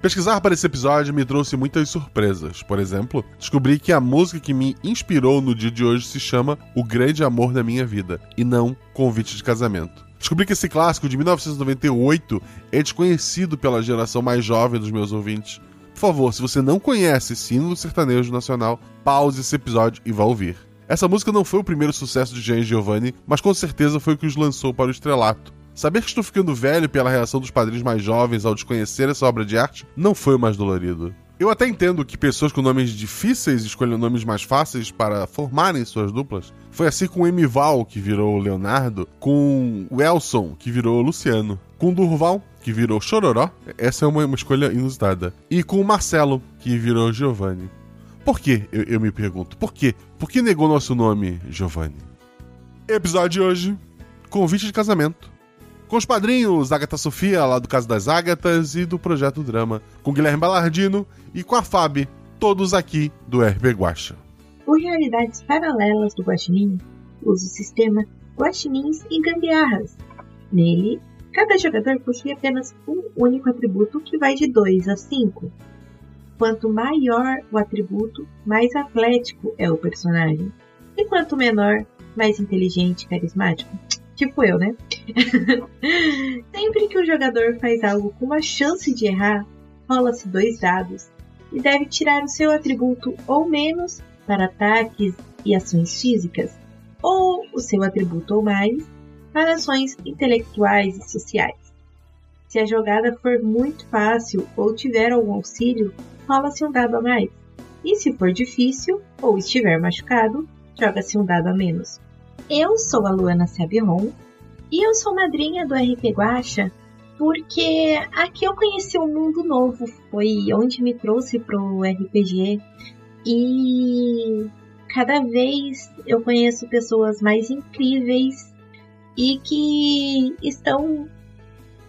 Pesquisar para esse episódio me trouxe muitas surpresas. Por exemplo, descobri que a música que me inspirou no dia de hoje se chama O Grande Amor da Minha Vida e não Convite de Casamento. Descobri que esse clássico de 1998 é desconhecido pela geração mais jovem dos meus ouvintes. Por favor, se você não conhece esse hino sertanejo nacional, pause esse episódio e vá ouvir. Essa música não foi o primeiro sucesso de Jean Giovanni, mas com certeza foi o que os lançou para o estrelato. Saber que estou ficando velho pela reação dos padrinhos mais jovens ao desconhecer essa obra de arte não foi o mais dolorido. Eu até entendo que pessoas com nomes difíceis escolham nomes mais fáceis para formarem suas duplas. Foi assim com Emival, que virou Leonardo, com o Elson, que virou Luciano, com Durval, que virou Chororó, essa é uma, uma escolha inusitada, e com Marcelo, que virou Giovanni. Por que, eu, eu me pergunto, por quê? Por que negou nosso nome, Giovanni? Episódio de hoje: Convite de casamento. Com os padrinhos Agatha Sofia, lá do Caso das Ágatas, e do Projeto Drama. Com Guilherme Balardino e com a Fab, todos aqui do RP Guacha. Por realidades paralelas do Guaxinim, usa o sistema Guaxinins e Gambiarras. Nele, cada jogador possui apenas um único atributo que vai de 2 a 5. Quanto maior o atributo, mais atlético é o personagem. E quanto menor, mais inteligente e carismático. Tipo eu, né? Sempre que o jogador faz algo com uma chance de errar, rola-se dois dados e deve tirar o seu atributo ou menos para ataques e ações físicas, ou o seu atributo ou mais para ações intelectuais e sociais. Se a jogada for muito fácil ou tiver algum auxílio, rola-se um dado a mais. E se for difícil ou estiver machucado, joga-se um dado a menos. Eu sou a Luana Sabiron e eu sou madrinha do RP Guacha porque aqui eu conheci um mundo novo, foi onde me trouxe pro RPG e cada vez eu conheço pessoas mais incríveis e que estão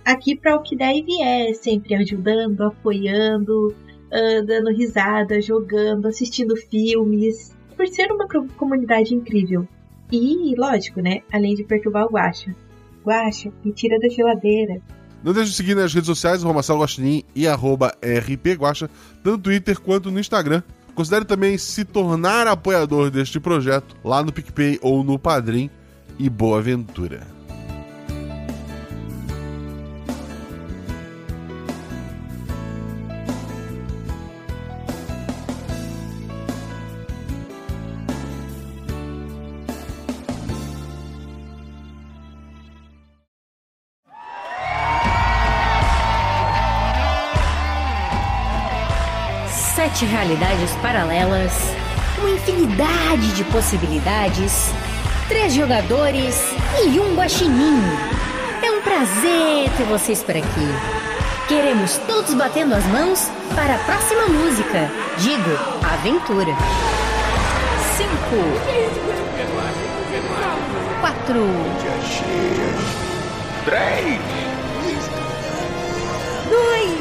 aqui para o que der e vier, sempre ajudando, apoiando, uh, dando risada, jogando, assistindo filmes, por ser uma comunidade incrível. E, lógico, né? Além de perturbar o Guacha. Guacha, me tira da geladeira. Não deixe de seguir nas redes sociais, Marcelo Guaxinim e arroba rpguacha, tanto no Twitter quanto no Instagram. Considere também se tornar apoiador deste projeto lá no PicPay ou no Padrim. E boa aventura! Sete realidades paralelas, uma infinidade de possibilidades, três jogadores e um guaxinim. É um prazer ter vocês por aqui. Queremos todos batendo as mãos para a próxima música. Digo, aventura. Cinco. Quatro. Três. Dois.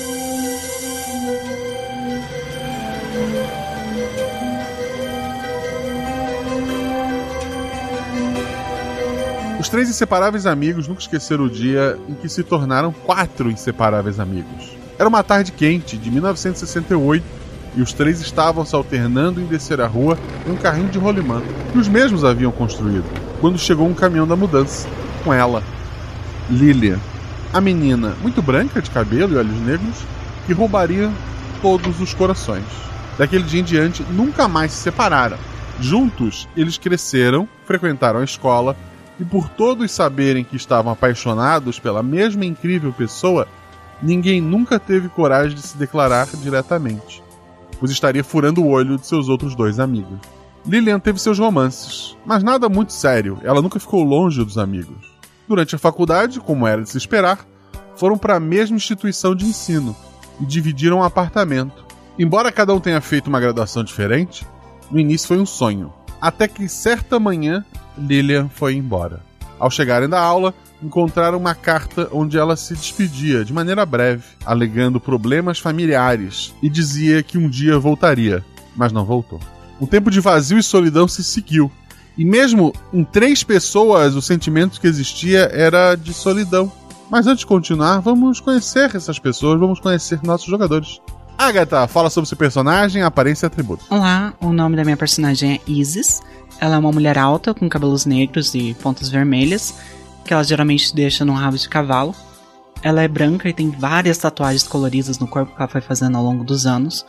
Três inseparáveis amigos nunca esqueceram o dia em que se tornaram quatro inseparáveis amigos. Era uma tarde quente de 1968 e os três estavam se alternando em descer a rua em um carrinho de rolimã que os mesmos haviam construído, quando chegou um caminhão da mudança, com ela, Lilia, a menina muito branca de cabelo e olhos negros que roubaria todos os corações. Daquele dia em diante, nunca mais se separaram. Juntos, eles cresceram, frequentaram a escola e por todos saberem que estavam apaixonados pela mesma incrível pessoa, ninguém nunca teve coragem de se declarar diretamente, pois estaria furando o olho de seus outros dois amigos. Lilian teve seus romances, mas nada muito sério, ela nunca ficou longe dos amigos. Durante a faculdade, como era de se esperar, foram para a mesma instituição de ensino e dividiram um apartamento. Embora cada um tenha feito uma graduação diferente, no início foi um sonho. Até que certa manhã Lilian foi embora. Ao chegarem da aula, encontraram uma carta onde ela se despedia de maneira breve, alegando problemas familiares e dizia que um dia voltaria, mas não voltou. Um tempo de vazio e solidão se seguiu. E mesmo em três pessoas, o sentimento que existia era de solidão. Mas antes de continuar, vamos conhecer essas pessoas, vamos conhecer nossos jogadores. Agatha, fala sobre seu personagem, aparência e atributo. Olá, o nome da minha personagem é Isis. Ela é uma mulher alta, com cabelos negros e pontas vermelhas, que ela geralmente deixa num rabo de cavalo. Ela é branca e tem várias tatuagens coloridas no corpo que ela foi fazendo ao longo dos anos.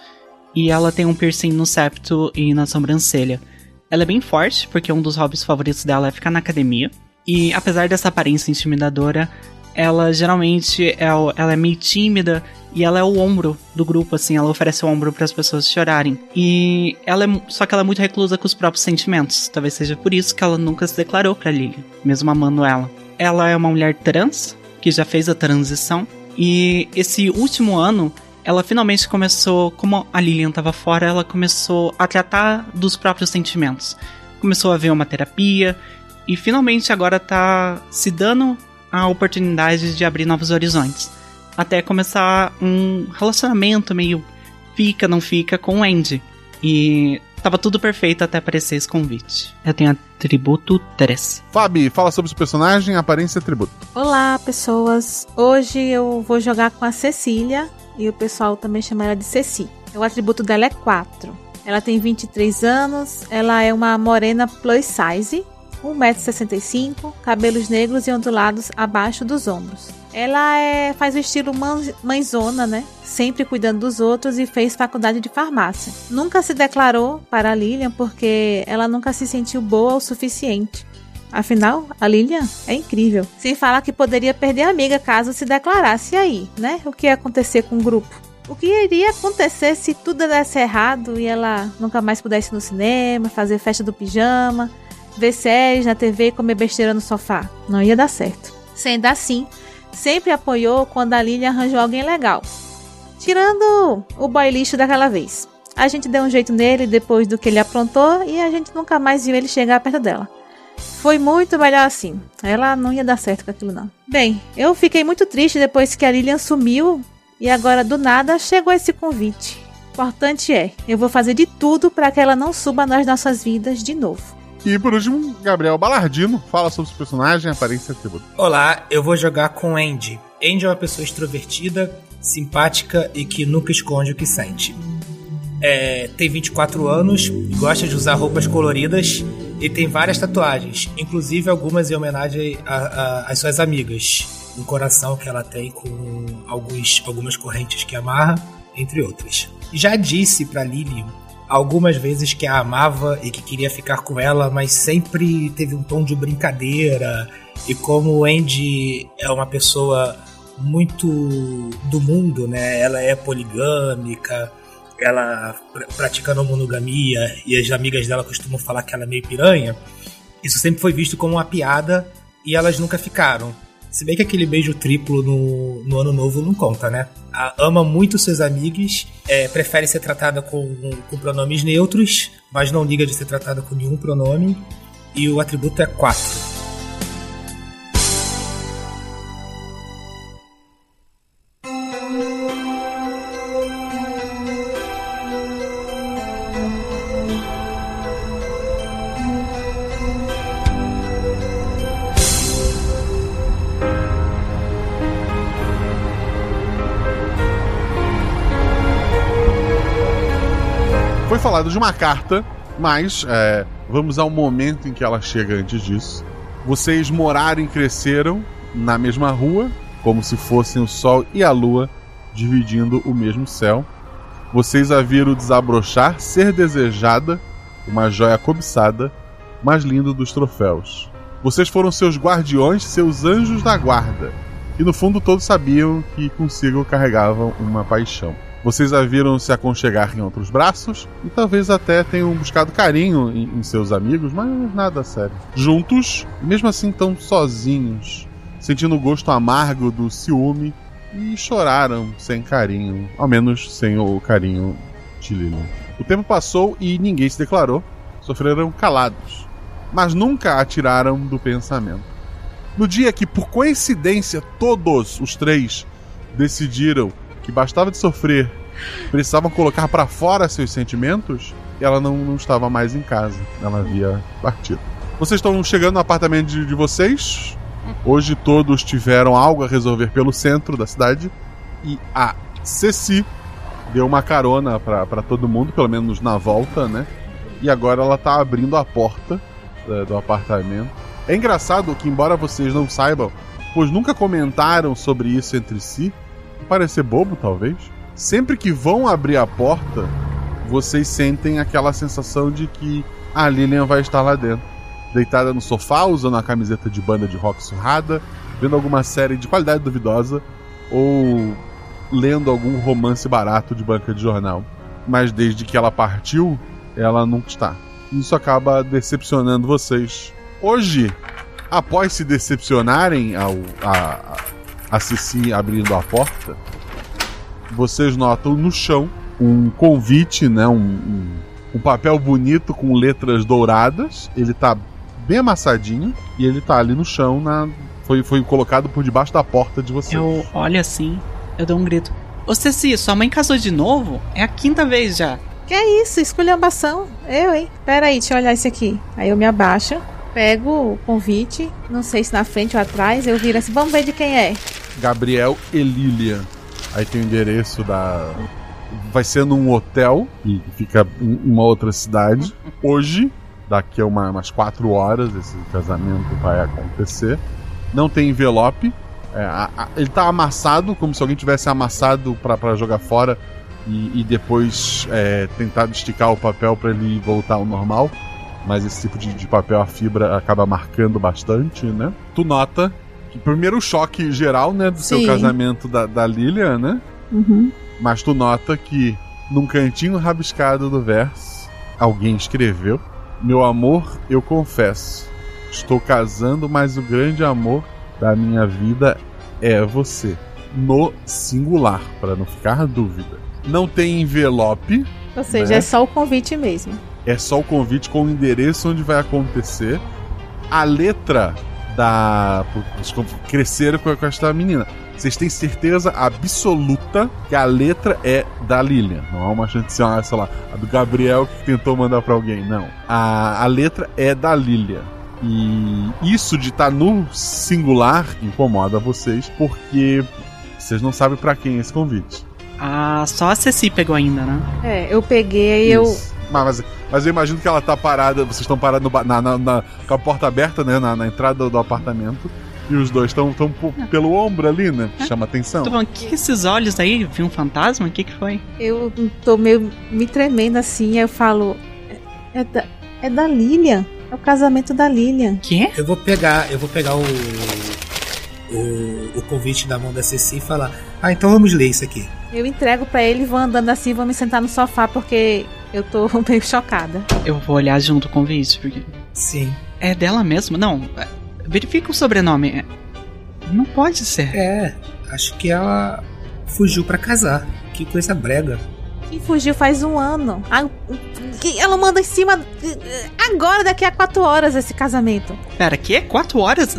E ela tem um piercing no septo e na sobrancelha. Ela é bem forte, porque um dos hobbies favoritos dela é ficar na academia. E apesar dessa aparência intimidadora, ela geralmente é, ela é meio tímida e ela é o ombro do grupo, assim, ela oferece o ombro para as pessoas chorarem. E ela é, só que ela é muito reclusa com os próprios sentimentos. Talvez seja por isso que ela nunca se declarou para Lily, mesmo amando ela. Ela é uma mulher trans que já fez a transição e esse último ano ela finalmente começou, como a Lilian estava fora, ela começou a tratar dos próprios sentimentos. Começou a ver uma terapia e finalmente agora tá se dando a oportunidade de abrir novos horizontes. Até começar um relacionamento meio fica, não fica com o Andy. E tava tudo perfeito até aparecer esse convite. Eu tenho atributo 3. Fabi, fala sobre o personagem, aparência e atributo. Olá, pessoas. Hoje eu vou jogar com a Cecília e o pessoal também chama ela de Ceci. O atributo dela é 4. Ela tem 23 anos, ela é uma morena plus size 1,65m, cabelos negros e ondulados abaixo dos ombros. Ela é, faz o estilo mãezona, né? Sempre cuidando dos outros e fez faculdade de farmácia. Nunca se declarou para a Lilian porque ela nunca se sentiu boa o suficiente. Afinal, a Lilian é incrível. Sem falar que poderia perder a amiga caso se declarasse aí, né? O que ia acontecer com o grupo? O que iria acontecer se tudo desse errado e ela nunca mais pudesse ir no cinema, fazer festa do pijama, ver séries na TV e comer besteira no sofá. Não ia dar certo. Sendo assim, sempre apoiou quando a Lilian arranjou alguém legal. Tirando o boy lixo daquela vez. A gente deu um jeito nele depois do que ele aprontou e a gente nunca mais viu ele chegar perto dela. Foi muito melhor assim. Ela não ia dar certo com aquilo não. Bem, eu fiquei muito triste depois que a Lilian sumiu e agora do nada chegou esse convite. Importante é, eu vou fazer de tudo para que ela não suba nas nossas vidas de novo. E por último, Gabriel Balardino fala sobre os personagens, aparência e atributo. Olá, eu vou jogar com Andy. Andy é uma pessoa extrovertida, simpática e que nunca esconde o que sente. É, tem 24 anos, gosta de usar roupas coloridas e tem várias tatuagens, inclusive algumas em homenagem às suas amigas. Um coração que ela tem com alguns, algumas correntes que amarra, entre outras. Já disse para Lily algumas vezes que a amava e que queria ficar com ela, mas sempre teve um tom de brincadeira. E como o Andy é uma pessoa muito do mundo, né? Ela é poligâmica, ela pratica não monogamia e as amigas dela costumam falar que ela é meio piranha. Isso sempre foi visto como uma piada e elas nunca ficaram. Se bem que aquele beijo triplo no, no ano novo não conta, né? A, ama muito seus amigos, é, prefere ser tratada com, com pronomes neutros, mas não liga de ser tratada com nenhum pronome. E o atributo é 4. Falado de uma carta, mas é, vamos ao momento em que ela chega antes disso. Vocês moraram e cresceram na mesma rua, como se fossem o Sol e a Lua dividindo o mesmo céu. Vocês a viram desabrochar, ser desejada, uma joia cobiçada, mais lindo dos troféus. Vocês foram seus guardiões, seus anjos da guarda, e no fundo todos sabiam que consigo carregavam uma paixão. Vocês a viram se aconchegar em outros braços e talvez até tenham buscado carinho em, em seus amigos, mas nada sério. Juntos, mesmo assim tão sozinhos, sentindo o gosto amargo do ciúme e choraram sem carinho, ao menos sem o carinho de Lilian. O tempo passou e ninguém se declarou, sofreram calados, mas nunca a tiraram do pensamento. No dia que, por coincidência, todos os três decidiram que bastava de sofrer, precisavam colocar para fora seus sentimentos, ela não, não, estava mais em casa. Ela havia partido. Vocês estão chegando no apartamento de, de vocês. Hoje todos tiveram algo a resolver pelo centro da cidade. E a Ceci deu uma carona para todo mundo, pelo menos na volta, né? E agora ela tá abrindo a porta uh, do apartamento. É engraçado que, embora vocês não saibam, pois nunca comentaram sobre isso entre si, parecer bobo talvez, sempre que vão abrir a porta, vocês sentem aquela sensação de que a Lilian vai estar lá dentro. Deitada no sofá, usando a camiseta de banda de rock surrada, vendo alguma série de qualidade duvidosa ou lendo algum romance barato de banca de jornal. Mas desde que ela partiu, ela nunca está. Isso acaba decepcionando vocês. Hoje, após se decepcionarem ao, a, a Cici abrindo a porta, vocês notam no chão um convite, né? Um, um, um, papel bonito com letras douradas. Ele tá bem amassadinho e ele tá ali no chão. Na, foi, foi colocado por debaixo da porta de vocês. Eu olho assim, eu dou um grito. Ô Ceci, sua mãe casou de novo? É a quinta vez já. Que é isso? Esculhambação? Eu, hein? Pera aí, deixa eu olhar esse aqui. Aí eu me abaixo, pego o convite, não sei se na frente ou atrás, eu viro assim, vamos ver de quem é. Gabriel e Lilian. Aí tem o endereço da. Vai ser num hotel que fica em uma outra cidade. Hoje, daqui a uma, umas quatro horas, esse casamento vai acontecer. Não tem envelope. É, a, a, ele tá amassado, como se alguém tivesse amassado para jogar fora e, e depois é, tentado esticar o papel para ele voltar ao normal. Mas esse tipo de, de papel, a fibra acaba marcando bastante, né? Tu nota primeiro o choque geral, né, do Sim. seu casamento da, da Lilian, né? Uhum. Mas tu nota que num cantinho rabiscado do verso, alguém escreveu: Meu amor, eu confesso, estou casando, mas o grande amor da minha vida é você. No singular, para não ficar dúvida. Não tem envelope. Ou seja, né? é só o convite mesmo. É só o convite com o endereço onde vai acontecer. A letra da. cresceram com, esta menina. Vocês têm certeza absoluta que a letra é da Lilian. Não é uma chance de ser, uma, sei lá, a do Gabriel que tentou mandar para alguém. Não. A, a letra é da Lilian. E isso de estar tá no singular incomoda vocês porque vocês não sabem para quem é esse convite. Ah, só a Ceci pegou ainda, né? É, eu peguei e eu mas, mas eu imagino que ela tá parada, vocês estão parados na, na, na, com a porta aberta, né? Na, na entrada do apartamento. E os dois estão tão pelo ombro ali, né? Chama atenção. Tô falando, que esses olhos aí? Viu um fantasma? O que que foi? Eu tô meio me tremendo assim, eu falo. É, é da, é da Lilian. É o casamento da Lilian. Que? Eu vou pegar, eu vou pegar o, o, o convite da mão da Ceci e falar: Ah, então vamos ler isso aqui. Eu entrego para ele, vou andando assim, vou me sentar no sofá porque eu tô meio chocada. Eu vou olhar junto com o vídeo, porque. Sim. É dela mesmo? Não. É, verifica o sobrenome. É, não pode ser. É, acho que ela fugiu para casar. Que coisa brega. Que fugiu faz um ano. Ela manda em cima. Agora, daqui a quatro horas, esse casamento. Pera, que? Quatro horas?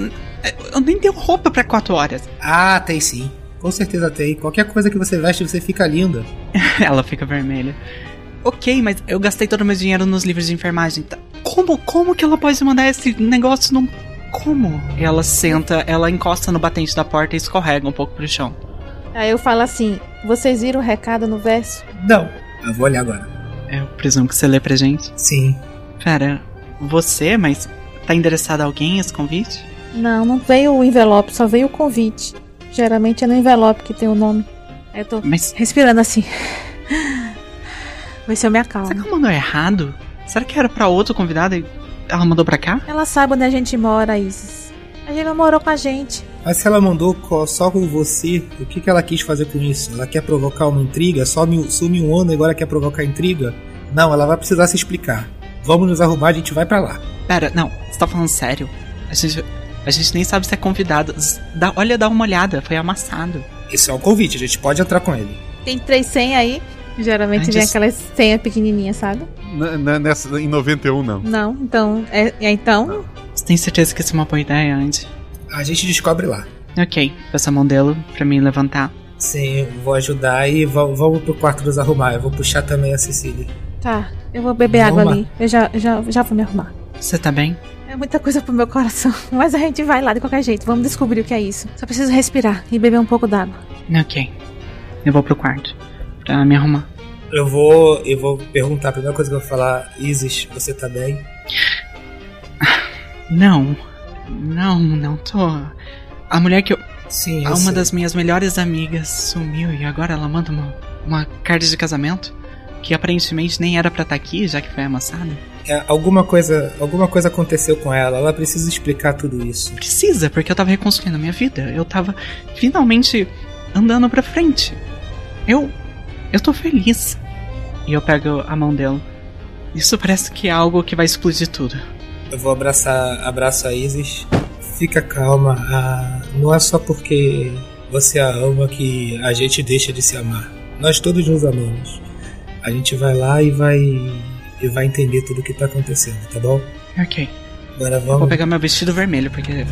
Eu nem tenho roupa para quatro horas. Ah, tem sim. Com certeza tem. Qualquer coisa que você veste, você fica linda. Ela fica vermelha. Ok, mas eu gastei todo o meu dinheiro nos livros de enfermagem. Tá, como, como que ela pode mandar esse negócio num. Como? Ela senta, ela encosta no batente da porta e escorrega um pouco pro chão. Aí eu falo assim: vocês viram o recado no verso? Não. Eu vou olhar agora. Eu presumo que você lê pra gente? Sim. Pera, você, mas tá endereçado a alguém esse convite? Não, não veio o envelope, só veio o convite. Geralmente é no envelope que tem o nome. Eu tô Mas... respirando assim. Vai ser eu me acalmo. Será que ela mandou errado? Será que era pra outro convidado e ela mandou pra cá? Ela sabe onde a gente mora, Isis. A gente não morou com a gente. Mas se ela mandou só com você, o que, que ela quis fazer com isso? Ela quer provocar uma intriga? Some, some um ano e agora quer provocar intriga? Não, ela vai precisar se explicar. Vamos nos arrumar, a gente vai para lá. Pera, não, você tá falando sério? A gente, a gente nem sabe se é convidado. Dá, olha, dá uma olhada, foi amassado. Esse é um convite, a gente pode entrar com ele. Tem três senhas aí. Geralmente Antes... vem aquelas senhas pequenininhas, sabe? N nessa, em 91, não. Não, então. É, é então. Você tem certeza que isso é uma boa ideia, Andy? A gente descobre lá. Ok, peço a mão dele pra me levantar. Sim, eu vou ajudar e va- vamos pro quarto nos arrumar. Eu vou puxar também a Cecília. Tá, eu vou beber Vamos água lá. ali. Eu já, já, já vou me arrumar. Você tá bem? É muita coisa pro meu coração. Mas a gente vai lá de qualquer jeito. Vamos descobrir o que é isso. Só preciso respirar e beber um pouco d'água. Ok. Eu vou pro quarto pra me arrumar. Eu vou, eu vou perguntar, a primeira coisa que eu vou falar, Isis, você tá bem? Não. Não, não tô. A mulher que eu. Sim, eu Uma sei. das minhas melhores amigas sumiu e agora ela manda uma, uma carta de casamento que aparentemente nem era pra estar aqui, já que foi amassada. É, alguma coisa, alguma coisa aconteceu com ela. Ela precisa explicar tudo isso. Precisa, porque eu tava reconstruindo a minha vida. Eu tava finalmente andando pra frente. Eu. Eu tô feliz. E eu pego a mão dela. Isso parece que é algo que vai explodir tudo. Eu vou abraçar, abraço a Isis. Fica calma. ah, não é só porque você a ama que a gente deixa de se amar. Nós todos nos amamos. A gente vai lá e vai e vai entender tudo o que tá acontecendo, tá bom? Ok. Agora Vou vamos. pegar meu vestido vermelho, porque.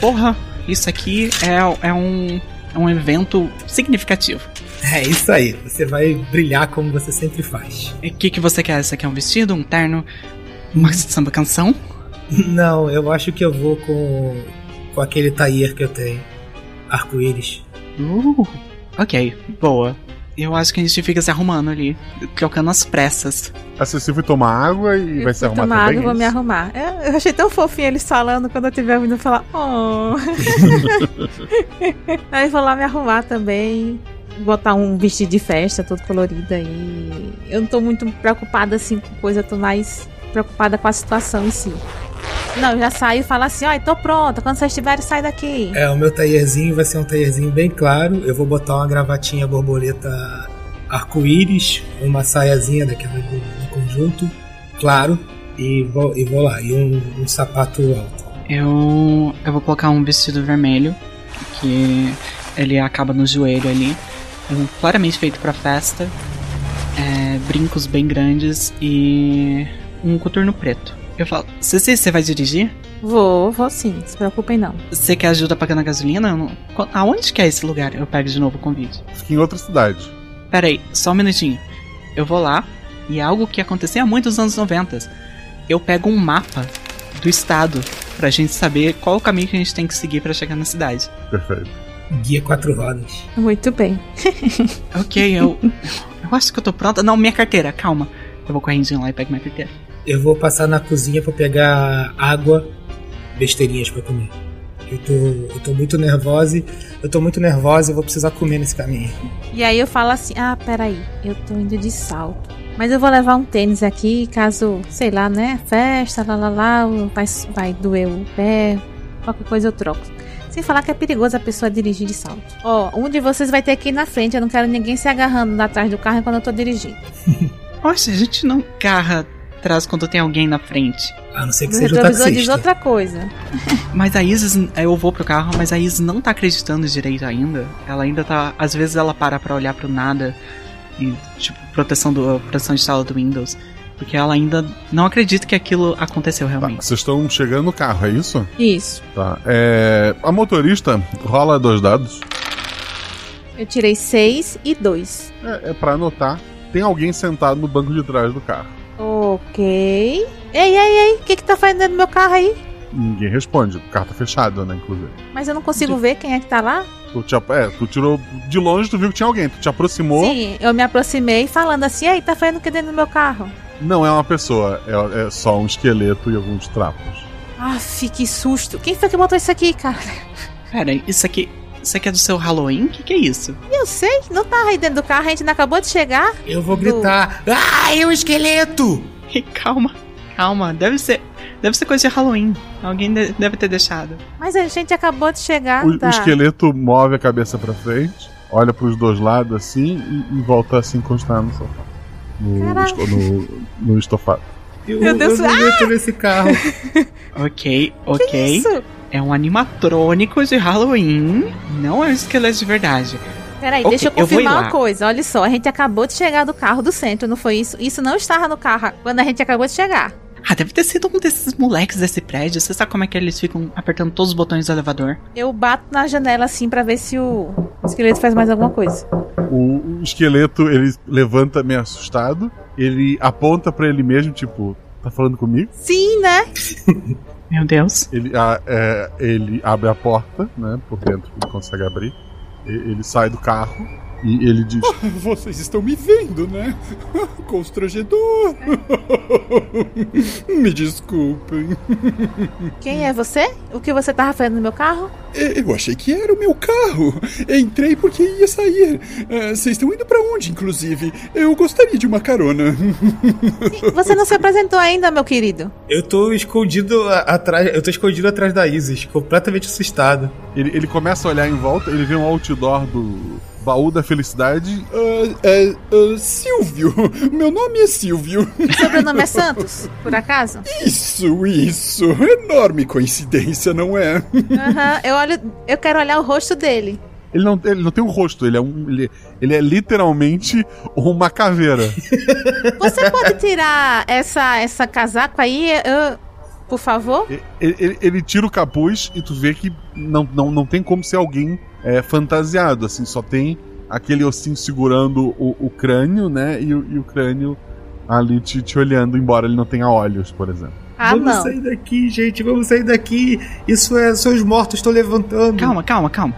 Porra, isso aqui é, é um. É um evento significativo. É isso aí. Você vai brilhar como você sempre faz. O que, que você quer? Você quer um vestido, um terno, uma samba canção? Não, eu acho que eu vou com com aquele taier que eu tenho. Arco-íris. Uh, ok, boa. Eu acho que a gente fica se arrumando ali, trocando as pressas. A Ceci foi tomar água e Eu vai se arrumar tomar também. água e vou é me isso? arrumar. Eu, eu achei tão fofinho eles falando quando eu estiver ouvindo falar. Oh. Aí vou lá me arrumar também. Botar um vestido de festa todo colorido aí. Eu não tô muito preocupada assim com coisa, eu tô mais preocupada com a situação em si. Não, eu já saio e falo assim, ó, tô pronta. Quando vocês estiverem, sai daqui. É, o meu taierzinho vai ser um taierzinho bem claro. Eu vou botar uma gravatinha borboleta arco-íris, uma saiazinha daquela do, do conjunto, claro, e vou, e vou lá. E um, um sapato alto. Eu, eu vou colocar um vestido vermelho, que ele acaba no joelho ali. Um, claramente feito pra festa. é, brincos bem grandes e um coturno preto. Eu falo, Ceci, você vai dirigir? Vou, vou sim, não se preocupem não. Você quer ajuda pagando a gasolina? Não- Aonde que é esse lugar? Eu pego de novo o convite. Fica em outra cidade. Pera aí, só um minutinho. Eu vou lá, e é algo que acontecia há muitos anos 90. Eu pego um mapa do estado pra gente saber qual o caminho que a gente tem que seguir pra chegar na cidade. Perfeito. Guia quatro rodas. Muito bem. Ok, eu. Eu acho que eu tô pronta. Não, minha carteira, calma. Eu vou correndinho lá e pego minha carteira. Eu vou passar na cozinha pra pegar água, besteirinhas pra comer. Eu tô, eu tô muito nervosa. e- Eu tô muito nervosa e vou precisar comer nesse caminho. E aí eu falo assim: ah, peraí, eu tô indo de salto. Mas eu vou levar um tênis aqui, caso, sei lá, né? Festa, lá lá lá, vai, vai doer o pé, qualquer coisa eu troco. Sem falar que é perigoso a pessoa dirigir de salto. Ó, um de vocês vai ter que ir na frente, eu não quero ninguém se agarrando atrás do carro enquanto eu tô dirigindo. Poxa, a gente não carra atrás quando tem alguém na frente. A não ser que O seja o retrovisor diz taxista. outra coisa. Mas a Isis, eu vou pro carro, mas a Isis não tá acreditando direito ainda. Ela ainda tá. Às vezes ela para pra olhar pro nada. E, tipo, proteção, do, proteção de sala do Windows. Porque ela ainda não acredita que aquilo aconteceu Tá, realmente. vocês estão chegando no carro, é isso? Isso. Tá. É, a motorista rola dois dados. Eu tirei seis e dois. É, é para anotar. Tem alguém sentado no banco de trás do carro. Ok. Ei, ei, ei, o que que tá fazendo dentro do meu carro aí? Ninguém responde. O carro tá fechado, né, inclusive. Mas eu não consigo ver quem é que tá lá? Tu, te, é, tu tirou de longe, tu viu que tinha alguém. Tu te aproximou. Sim, eu me aproximei falando assim, ei, tá fazendo o que dentro do meu carro? Não é uma pessoa, é, é só um esqueleto e alguns trapos. Aff, que susto. Quem foi que botou isso aqui, cara? Pera, isso aqui. Isso aqui é do seu Halloween? O que, que é isso? Eu sei, não tá aí dentro do carro, a gente não acabou de chegar. Eu vou gritar. Ai, o esqueleto! calma, calma. Deve ser. Deve ser coisa de Halloween. Alguém de- deve ter deixado. Mas a gente acabou de chegar. O, o tá? esqueleto move a cabeça pra frente, olha pros dois lados assim e, e volta a se encostar no sofá. No, no, no estofado. Eu, Meu Deus, eu vou meter nesse carro. Ok, ok. Isso. É um animatrônico de Halloween. Não é um esqueleto de verdade. Peraí, Ok, deixa eu eu confirmar lá. uma coisa. Olha só, a gente acabou de chegar do carro do centro, não foi isso? Isso não estava no carro quando a gente acabou de chegar. Ah, deve ter sido um desses moleques desse prédio. Você sabe como é que eles ficam apertando todos os botões do elevador? Eu bato na janela assim pra ver se o esqueleto faz mais alguma coisa. O, esqueleto, ele levanta meio assustado, ele aponta pra ele mesmo, tipo, tá falando comigo? Sim, né? Meu Deus. Ele, a- é, ele abre a porta, né, por dentro, ele consegue abrir. Ele sai do carro e ele diz: Vocês estão me vendo, né? Constrangedor. me desculpem. Quem é você? O que você tava fazendo no meu carro? Eu achei que era o meu carro. Entrei porque ia sair. Ah, Vocês estão indo pra onde, inclusive? Eu gostaria de uma carona. Você não se apresentou ainda, meu querido. Eu tô escondido atrás. Eu tô escondido atrás da Isis, completamente assustado. ele, ele começa a olhar em volta, ele vê um outdoor do baú da felicidade. Ah, é, ah, Silvio. Meu nome é Silvio. Sobrenome é Santos, por acaso? Isso, isso. Enorme coincidência, não é? Aham, eu olho. Eu quero olhar o rosto dele. Ele não, ele não tem um rosto, ele é um. Ele, ele é literalmente uma caveira. Você pode tirar essa, essa casaco aí, eu- por favor? ele, ele- ele tira o capuz e tu vê que não, não, não tem como ser alguém é, fantasiado, assim, só tem aquele ossinho segurando o, o crânio, né? E, o- e o crânio ali te, te olhando, embora ele não tenha olhos, por exemplo. Ah, vamos não. sair daqui, gente. Vamos sair daqui. Isso é. São os mortos, tô levantando. Calma, calma, calma.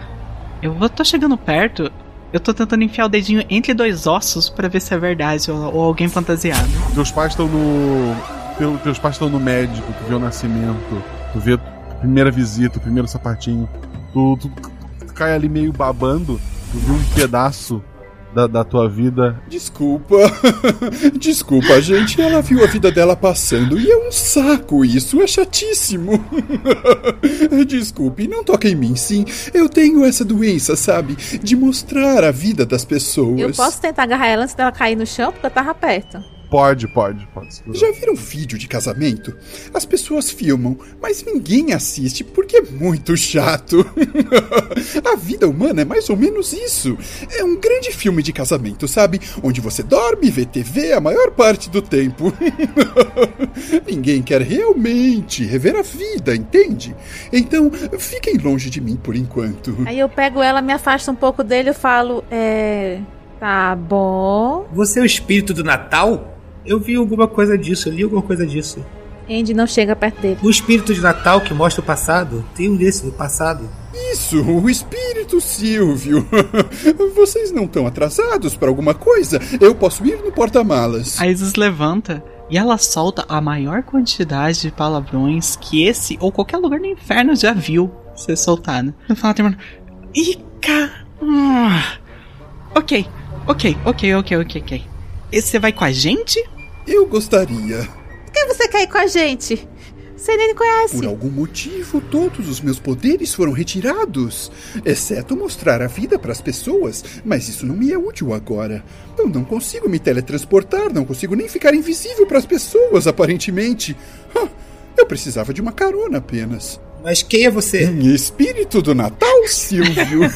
Eu vou, tô chegando perto. Eu tô tentando enfiar o dedinho entre dois ossos pra ver se é verdade ou, ou alguém fantasiado. Teus pais estão no. teu- teus pais estão no médico, tu vê o nascimento, tu vê a primeira visita, o primeiro sapatinho. Tu, tu- tu cai ali meio babando, tu vê um pedaço da, da tua vida. Desculpa. Desculpa, gente. Ela viu a vida dela passando e é um saco isso. É chatíssimo. Desculpe, não toque em mim, sim. Eu tenho essa doença, sabe? De mostrar a vida das pessoas. Eu posso tentar agarrar ela antes dela cair no chão, porque eu tava perto. Pode, pode, pode. segurar. Já viram vídeo de casamento? As pessoas filmam, mas ninguém assiste porque é muito chato. a vida humana é mais ou menos isso. É um grande filme de casamento, sabe? Onde você dorme e vê TV a maior parte do tempo. ninguém quer realmente rever a vida, entende? Então, fiquem longe de mim por enquanto. Aí eu pego ela, me afasto um pouco dele e falo, é. Tá bom. Você é o espírito do Natal? Eu vi alguma coisa disso, eu li alguma coisa disso. Andy não chega perto dele. O espírito de Natal que mostra o passado? Tem um desse do passado. Isso, o espírito Silvio. Vocês não estão atrasados para alguma coisa? Eu posso ir no porta-malas. A Isis levanta e ela solta a maior quantidade de palavrões que esse ou qualquer lugar no inferno já viu ser soltado. Eu falo, termina. Ica! Ah. Ok, ok, ok, ok, ok, ok. E você vai com a gente? Eu gostaria. Por que você quer ir com a gente? Você nem conhece. Por algum motivo, todos os meus poderes foram retirados, exceto mostrar a vida para as pessoas, mas isso não me é útil agora. Eu não consigo me teletransportar, não consigo nem ficar invisível para as pessoas, aparentemente. Hã, Eu precisava de uma carona apenas. Mas quem é você? Espírito do Natal, Silvio.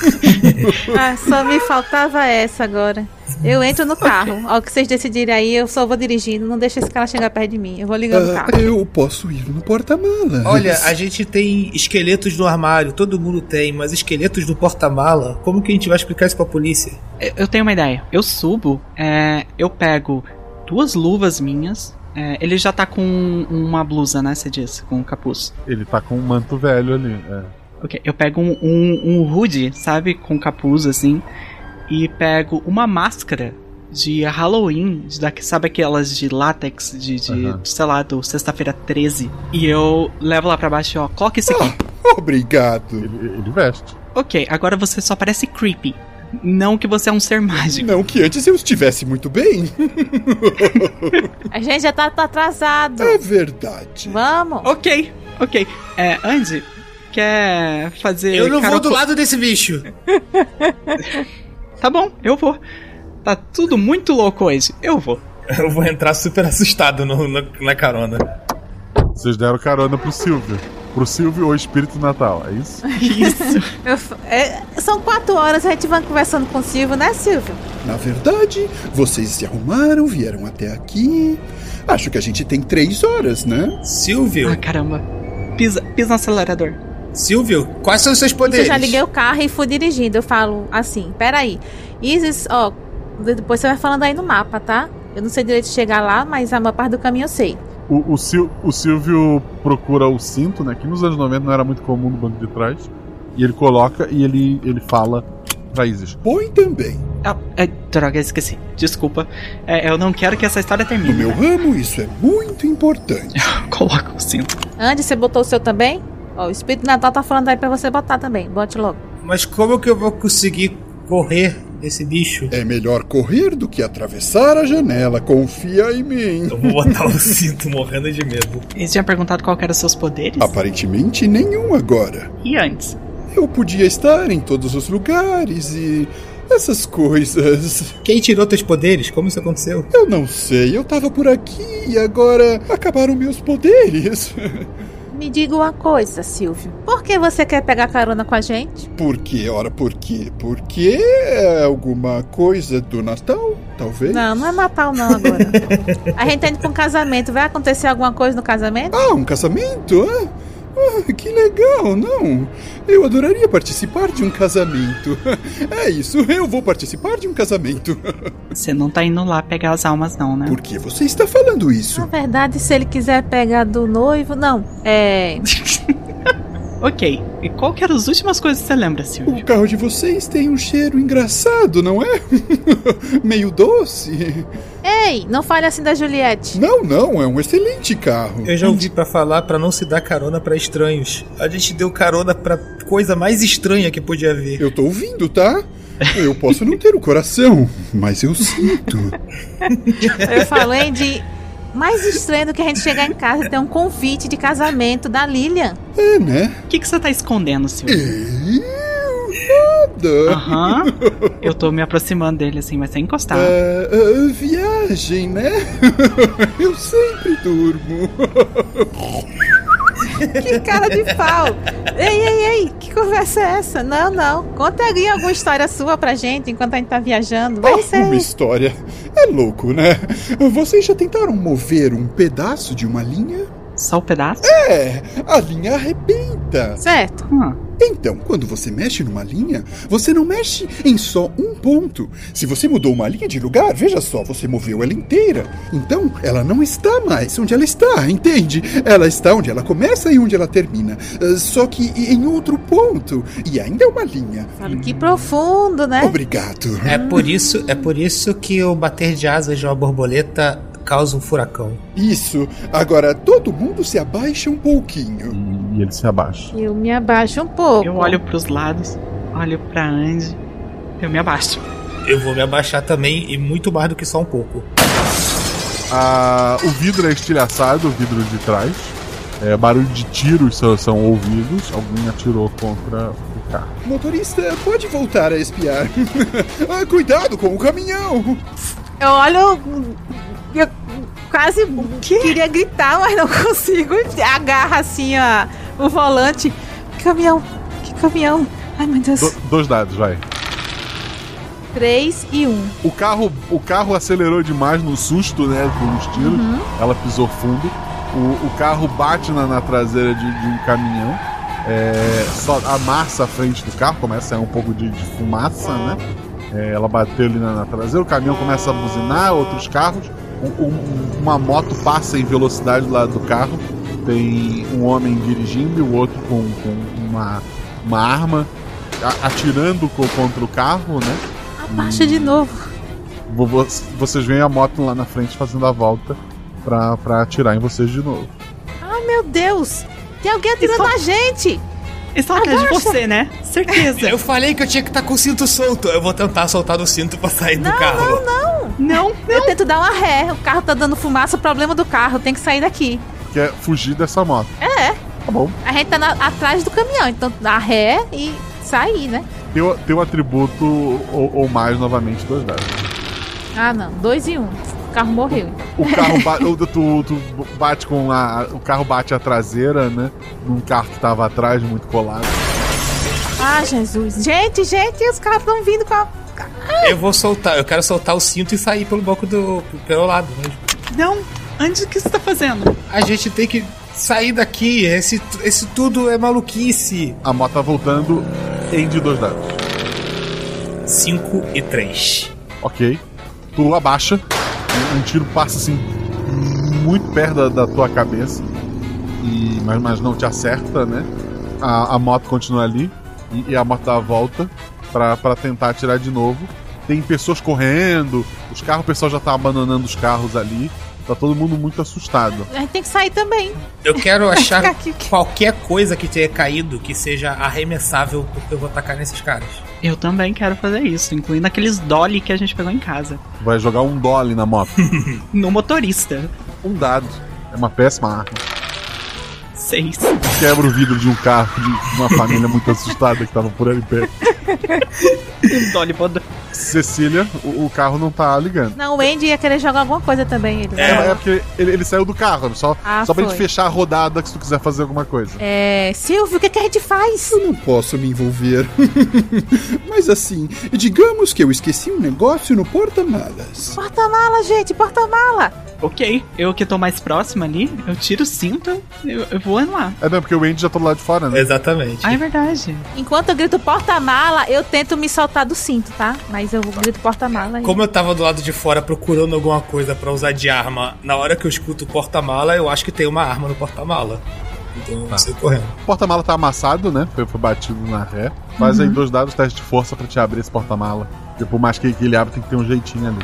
Ah, só me faltava essa agora. Eu entro no carro. Ao que vocês decidirem aí, eu só vou dirigindo. Não deixa esse cara chegar perto de mim. Eu vou ligando o Ah, carro. eu posso ir no porta-malas. Olha, a gente tem esqueletos no armário, todo mundo tem, mas esqueletos no porta-mala, como que a gente vai explicar isso pra polícia? Eu- Eu tenho uma ideia. Eu subo, é, eu pego duas luvas minhas. É, ele já tá com uma blusa, né? Você disse, com um capuz. Ele tá com um manto velho ali. É. Ok, eu pego um, um, um hoodie, sabe? Com capuz assim. E pego uma máscara de Halloween, de, sabe aquelas de látex, de, de Aham. sei lá, do Sexta-feira 13. E eu levo lá pra baixo, ó, coloca isso aqui. Obrigado. Ele, ele veste. Ok, agora você só parece creepy. Não que você é um ser mágico. Não que antes eu estivesse muito bem. A gente já tá, tá atrasado. É verdade. Vamos. Ok, ok. É, Andy, quer fazer. Eu não vou do lado desse bicho. Tá bom, eu vou. Tá tudo muito louco hoje. Eu vou. Eu vou entrar super assustado no- no- na carona. Vocês deram carona pro Silvio. Pro Silvio, o espírito Natal, é isso? Isso. Eu é, são quatro horas, a gente vai conversando com o Silvio, né, Silvio? Na verdade, vocês se arrumaram, vieram até aqui. Acho que a gente tem três horas, né? Silvio, Ah, caramba. Pisa, pisa no acelerador. Silvio, quais são os seus Eu poderes? já liguei o carro e fui dirigindo. Eu falo assim, peraí. Isis, ó, depois você vai falando aí no mapa, tá? Eu não sei direito chegar lá, mas a maior parte do caminho eu sei. O, o, Sil- o Silvio procura o cinto, né? Que nos anos 90 não era muito comum no banco de trás. E ele coloca e ele, ele fala pra Isis. Põe também. Ah, é, droga, esqueci. Desculpa. É, eu não quero que essa história termine. No meu né? ramo, isso é muito importante. Coloca o cinto. Andy, você botou o seu também? Ó, o Espírito Natal tá falando aí pra você botar também. Bote logo. Mas como que eu vou conseguir correr desse bicho? É melhor correr do que atravessar a janela. Confia em mim. Eu vou botar o cinto morrendo de medo. Eles tinham perguntado qual eram os seus poderes? Aparentemente nenhum agora. E antes? Eu podia estar em todos os lugares e. essas coisas. Quem tirou teus poderes? Como isso aconteceu? Eu não sei, eu tava por aqui e agora acabaram meus poderes. Me diga uma coisa, Silvio. Por que você quer pegar carona com a gente? Por quê? Ora, por quê? Porque é alguma coisa do Natal? Talvez? Não, não é Natal não agora. a gente tá indo pra um casamento. Vai acontecer alguma coisa no casamento? Ah, um casamento? Ah, ah, que legal, não. Eu adoraria participar de um casamento. É isso, eu vou participar de um casamento. Você não tá indo lá pegar as almas, não, né? Por que você está falando isso? Na verdade, se ele quiser pegar do noivo, não. É. ok. E qual que eram as últimas coisas que você lembra, Silvio? O carro de vocês tem um cheiro engraçado, não é? Meio doce. Ei, não fale assim da Juliette. Não, não, é um excelente carro. Eu já ouvi pra falar pra não se dar carona pra estranhos. A gente deu carona pra coisa mais estranha que podia haver. Eu tô ouvindo, tá? Eu posso não ter o coração, mas eu sinto. Eu falei de. Mais estranho do que a gente chegar em casa e ter um convite de casamento da Lilian. É, né? O que, que você tá escondendo, Silvio? Eu nada. Aham. Eu tô me aproximando dele assim, mas sem encostar. Ah, ah, viagem, né? Eu sempre durmo. Que cara de pau! Ei, ei, ei, que conversa é essa? Não, não. Conta aí alguma história sua pra gente enquanto a gente tá viajando. Vai ser. uma história. É louco, né? Vocês já tentaram mover um pedaço de uma linha? Só o pedaço? É, a linha arrebenta. Certo. Hum. Então, quando você mexe numa linha, você não mexe em só um ponto. Se você mudou uma linha de lugar, veja só, você moveu ela inteira. Então, ela não está mais onde ela está, entende? Ela está onde ela começa e onde ela termina. Ah, Só que em outro ponto. E ainda é uma linha. Sabe que profundo, né? Obrigado. É por isso, é por isso que o bater de asas de uma borboleta causa um furacão. Isso. Agora, todo mundo se abaixa um pouquinho. E, e ele se abaixa. Eu me abaixo um pouco. Eu olho pros lados, olho pra Andy, eu me abaixo. Eu vou me abaixar também e muito mais do que só um pouco. Ah, o vidro é estilhaçado, o vidro de trás. É, barulho de tiros são, são ouvidos. Alguém atirou contra o carro. Motorista, pode voltar a espiar. Ah, Cuidado com o caminhão. Eu olho. Eu quase queria gritar, mas não consigo. Agarra assim a, o volante. Que caminhão? Que caminhão? Ai meu Deus. Do- dois dados, vai. 3 e 1. Um. O carro, o carro acelerou demais no susto, né? Com os tiros. Ela pisou fundo. O, o carro bate na, na traseira de, de um caminhão. É, só amassa a frente do carro, começa a sair um pouco de, de fumaça, né? É, ela bateu ali na, na traseira, o caminhão começa a buzinar, outros carros. Um- um- uma moto passa em velocidade do lado do carro. Tem um homem dirigindo e o outro com, com uma, uma arma atirando co- contra o carro, né? Abaixa de novo. Vo- vo- Vocês veem a moto lá na frente fazendo a volta pra, pra atirar em vocês de novo. Ai meu Deus. Tem alguém atirando Isso- na gente. Eles estão atrás de você, né? Certeza. Eu falei que eu tinha que estar com o cinto solto. Eu vou tentar soltar do cinto pra sair do Não, carro. não, não. Não, Eu tento dar uma ré. O carro tá dando fumaça. O problema do carro. Tem que sair daqui. Quer fugir dessa moto. É. Tá bom. A gente tá na- atrás do caminhão. Então dá ré e sair, né? Tem, o- tem um atributo ou, ou mais novamente, dois dados. Ah, não. Dois e um. O carro morreu. O carro ba- o- tu, tu bate com a. O carro bate a traseira, né? Num carro que tava atrás, muito colado. Ah, Jesus. Gente, gente, os caras estão vindo com a. Eu vou soltar, eu quero soltar o cinto e sair pelo banco do. pelo lado. Né? não. Andy, o que você tá fazendo? A gente tem que sair daqui. Esse, esse tudo é maluquice. A moto tá voltando em de dois dados. 5 e 3. Ok. Tu abaixa, um, tiro passa assim muito perto da, da tua cabeça, e, mas, mas não te acerta, né? A, a moto continua ali e, e a moto dá a volta pra tentar atirar de novo. Tem pessoas correndo, os carros, o pessoal já tá abandonando os carros ali. Tá todo mundo muito assustado. A gente tem que sair também. Eu quero achar qualquer coisa que tenha caído que seja arremessável, porque eu vou atacar nesses caras. Eu também quero fazer isso, incluindo aqueles dolly que a gente pegou em casa. Vai jogar um dolly na moto. No motorista. um dado. É uma péssima arma. Seis. Quebra o vidro de um carro de uma família muito assustada que tava por ali perto. Dolly. Cecília, o, o carro não tá ligando. Não, o Andy ia querer jogar alguma coisa também. Ele É, é porque ele, ele saiu do carro, só, Ah, só pra foi. gente fechar a rodada se tu quiser fazer alguma coisa. É, Silvio, o que, que a gente faz? Eu não posso me envolver. Mas assim, digamos que eu esqueci um negócio no porta-malas. Porta-mala, gente, porta-mala. Ok, eu que tô mais próximo ali, eu tiro o cinto, eu, eu vou lá. É, não, porque o Andy já tá do lado de fora, né? Exatamente. Ah, é verdade. Enquanto eu grito porta-mala, eu tento me soltar do cinto, tá? Mas eu grito porta-mala. e- Como eu tava do lado de fora procurando alguma coisa pra usar de arma, na hora que eu escuto porta-mala, eu acho que tem uma arma no porta-mala. Então eu saio correndo. O porta-mala tá amassado, né? Foi, foi batido na ré. Faz aí dois dados teste de força pra te abrir esse porta-mala. Porque por mais que, que ele abra, tem que ter um jeitinho ali.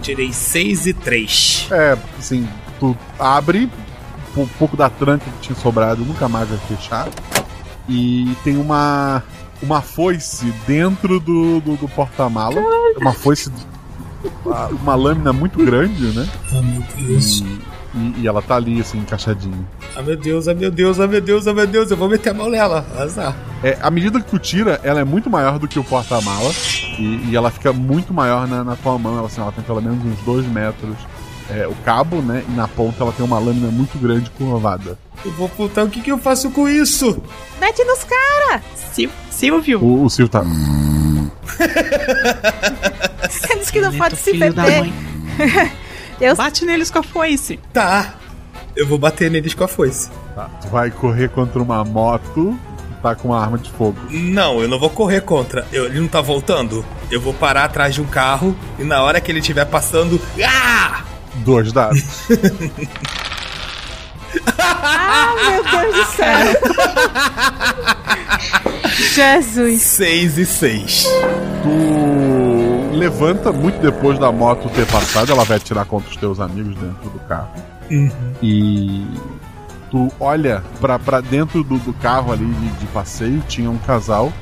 Tirei 6 e 3. É, assim, tu abre, um pouco da tranca que tinha sobrado nunca mais vai fechar. E tem uma uma foice dentro do, do, do porta-mala. Uma foice, uma, uma lâmina muito grande, né? Ah, meu Deus. E, e ela tá ali, assim, encaixadinha. Ah, meu Deus, ah, meu Deus, ah, meu Deus, ah, meu Deus. Eu vou meter a mão nela. Azar. É, à medida que tu tira, ela é muito maior do que o porta-mala. E, e ela fica muito maior na, na tua mão. Ela, assim, ela tem pelo menos uns 2 metros. É, o cabo, né? E na ponta ela tem uma lâmina muito grande curvada. Eu vou putar, o que, que eu faço com isso? Mete nos caras! Sil Silvio, O, o Silvio tá. Você disse que não pode se filho da meter. Eu Bate neles com a foice. Tá. Eu vou bater neles com a foice. Tá, tu vai correr contra uma moto que tá com uma arma de fogo. Não, eu não vou correr contra. Eu- ele não tá voltando? Eu vou parar atrás de um carro e na hora que ele estiver passando. Ah! Dois dados. Ah, meu Deus do céu! Jesus! 6 e 6. tu levanta muito depois da moto ter passado, ela vai atirar contra os teus amigos dentro do carro. E tu olha pra, pra dentro do, do carro ali de, de passeio, tinha um casal.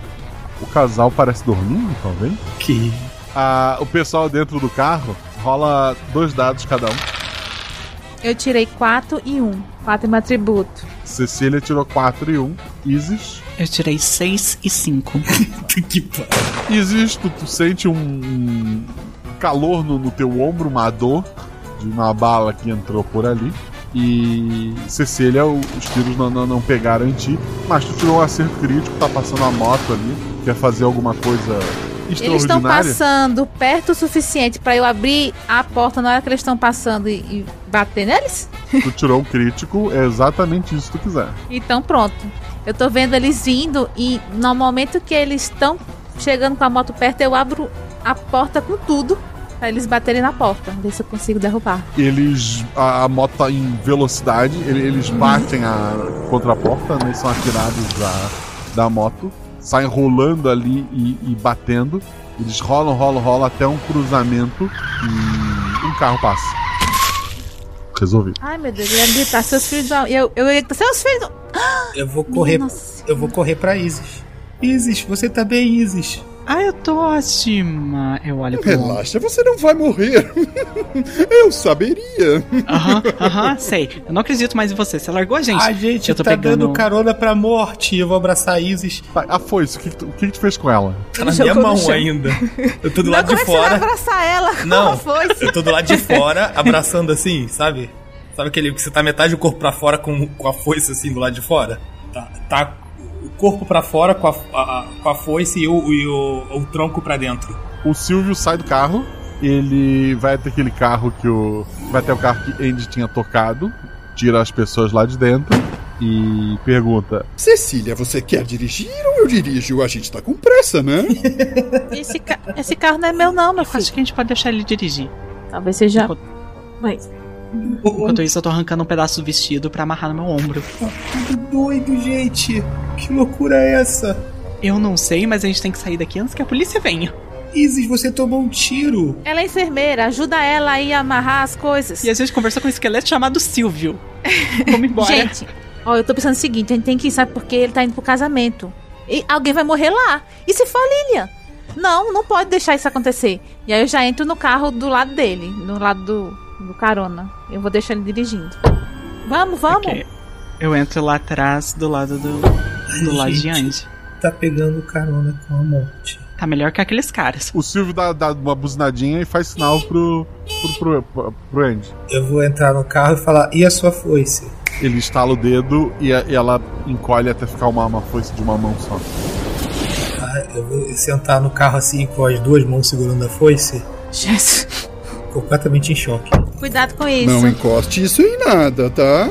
O casal parece dormindo, talvez. Que. Ah, o pessoal dentro do carro rola dois dados cada um. Eu tirei 4 e 1. 4 é meu atributo. Cecília tirou 4 e 1. Isis. Eu tirei seis e cinco. que pariu. Isis, tu, sente um, calor no, no teu ombro, uma dor de uma bala que entrou por ali. E Cecília, os tiros não, não, não pegaram em ti, mas tu tirou um acerto crítico, tá passando a moto ali, quer fazer alguma coisa Eles estão passando perto o suficiente pra eu abrir a porta na hora que eles estão passando e, e bater neles? Tu tirou um crítico, é exatamente isso que tu quiser. Então pronto. Eu tô vendo eles vindo e no momento que eles estão chegando com a moto perto, eu abro a porta com tudo pra eles baterem na porta. Ver se eu consigo derrubar. Eles. A, a moto tá em velocidade, ele- eles batem a, contra a porta, né? São atirados da, da moto, saem rolando ali e, e batendo. Eles rolam, rolam, rolam até um cruzamento e um carro passa. Resolvido. Ai meu Deus, eu ia gritar seus filhos. Eu, eu ia gritar seus filhos. do- Eu vou correr. Nossa Eu vou correr pra Isis. Isis, você tá bem, Isis? Ah, eu tô ótima. Eu olho pro Relaxa, você não vai morrer. Eu saberia. Aham, aham, sei. Eu não acredito mais em você. Você largou a gente. A gente eu tô tá pegando... dando carona pra morte. Eu vou abraçar a Isis. Tá, a foice, o que, que, tu, o que, que tu fez com ela? Tá na minha mão ainda. Eu tô do Não, lado de que você vai fora. abraçar ela? Não, foi? eu tô do lado de fora, abraçando assim, sabe? Sabe aquele que você tá metade do corpo pra fora com, com a foice assim do lado de fora? Tá, tá corpo pra fora com a, a- com a foice e, o, e o, o tronco pra dentro. O Silvio sai do carro, ele vai até aquele carro que o, vai até o carro que Andy tinha tocado, tira as pessoas lá de dentro e pergunta: Cecília, você quer dirigir ou eu dirijo? A gente tá com pressa, né? Esse, ca- esse carro não é meu, não, meu Acho filho. que a gente pode deixar ele dirigir. Talvez seja. Mas. Enquanto isso, eu tô arrancando um pedaço do vestido pra amarrar no meu ombro. Tá tudo doido, gente. Que loucura é essa? Eu não sei, mas a gente tem que sair daqui antes que a polícia venha. Isis, você tomou um tiro. Ela é enfermeira, ajuda ela aí a amarrar as coisas. E a gente conversou com um esqueleto chamado Silvio. Vamos embora. Gente, ó, eu tô pensando o seguinte: a gente tem que ir, sabe, porque ele tá indo pro casamento. E alguém vai morrer lá. E se for a Lilian? Não, não pode deixar isso acontecer. E aí eu já entro no carro do lado dele, no lado do, do carona. Eu vou deixar ele dirigindo. Vamos, vamos. Ok. Eu entro lá atrás, do lado do, do lado de Andy. Tá pegando carona com a morte. Tá melhor que aqueles caras. O Silvio dá, dá uma buzinadinha e faz sinal pro, pro, pro, pro Andy. Eu vou entrar no carro e falar, e a sua foice? Ele estala o dedo e, a- e ela encolhe até ficar uma, uma foice de uma mão só. Ah, eu vou sentar no carro assim com as duas mãos segurando a foice, Jesus. Completamente em choque. Cuidado com isso. Não encoste isso em nada, tá?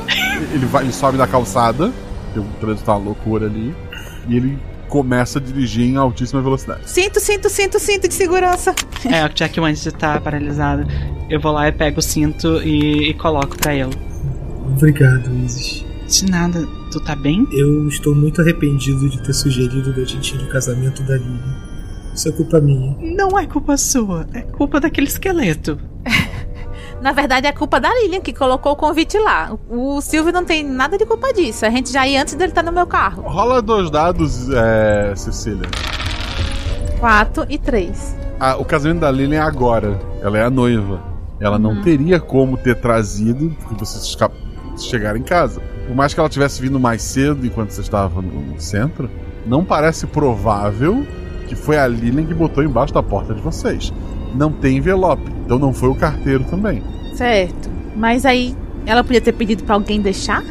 Ele, vai, ele sobe da calçada, o trânsito tá uma loucura ali, e ele começa a dirigir em altíssima velocidade. Cinto, cinto, cinto, cinto de segurança. É, o Andy tá paralisado, eu vou lá e pego o cinto e, e coloco pra ele. Obrigado, Isis. De nada, tu tá bem? Eu estou muito arrependido de ter sugerido da gente ir no casamento da Lily. Isso é culpa minha. Não é culpa sua, é culpa daquele esqueleto. Na verdade, é culpa da Lilian que colocou o convite lá. O Silvio não tem nada de culpa disso. A gente já ia antes dele estar no meu carro. Rola dois dados, é, Cecília. Quatro e três. Ah, o casamento da Lilian é agora. Ela é a noiva. Ela não teria como ter trazido porque vocês chegaram em casa. Por mais que ela tivesse vindo mais cedo enquanto você estava no no centro, não parece provável que foi a Lilian que botou embaixo da porta de vocês. Não tem envelope, então não foi o carteiro também. Certo. Mas aí ela podia ter pedido pra alguém deixar?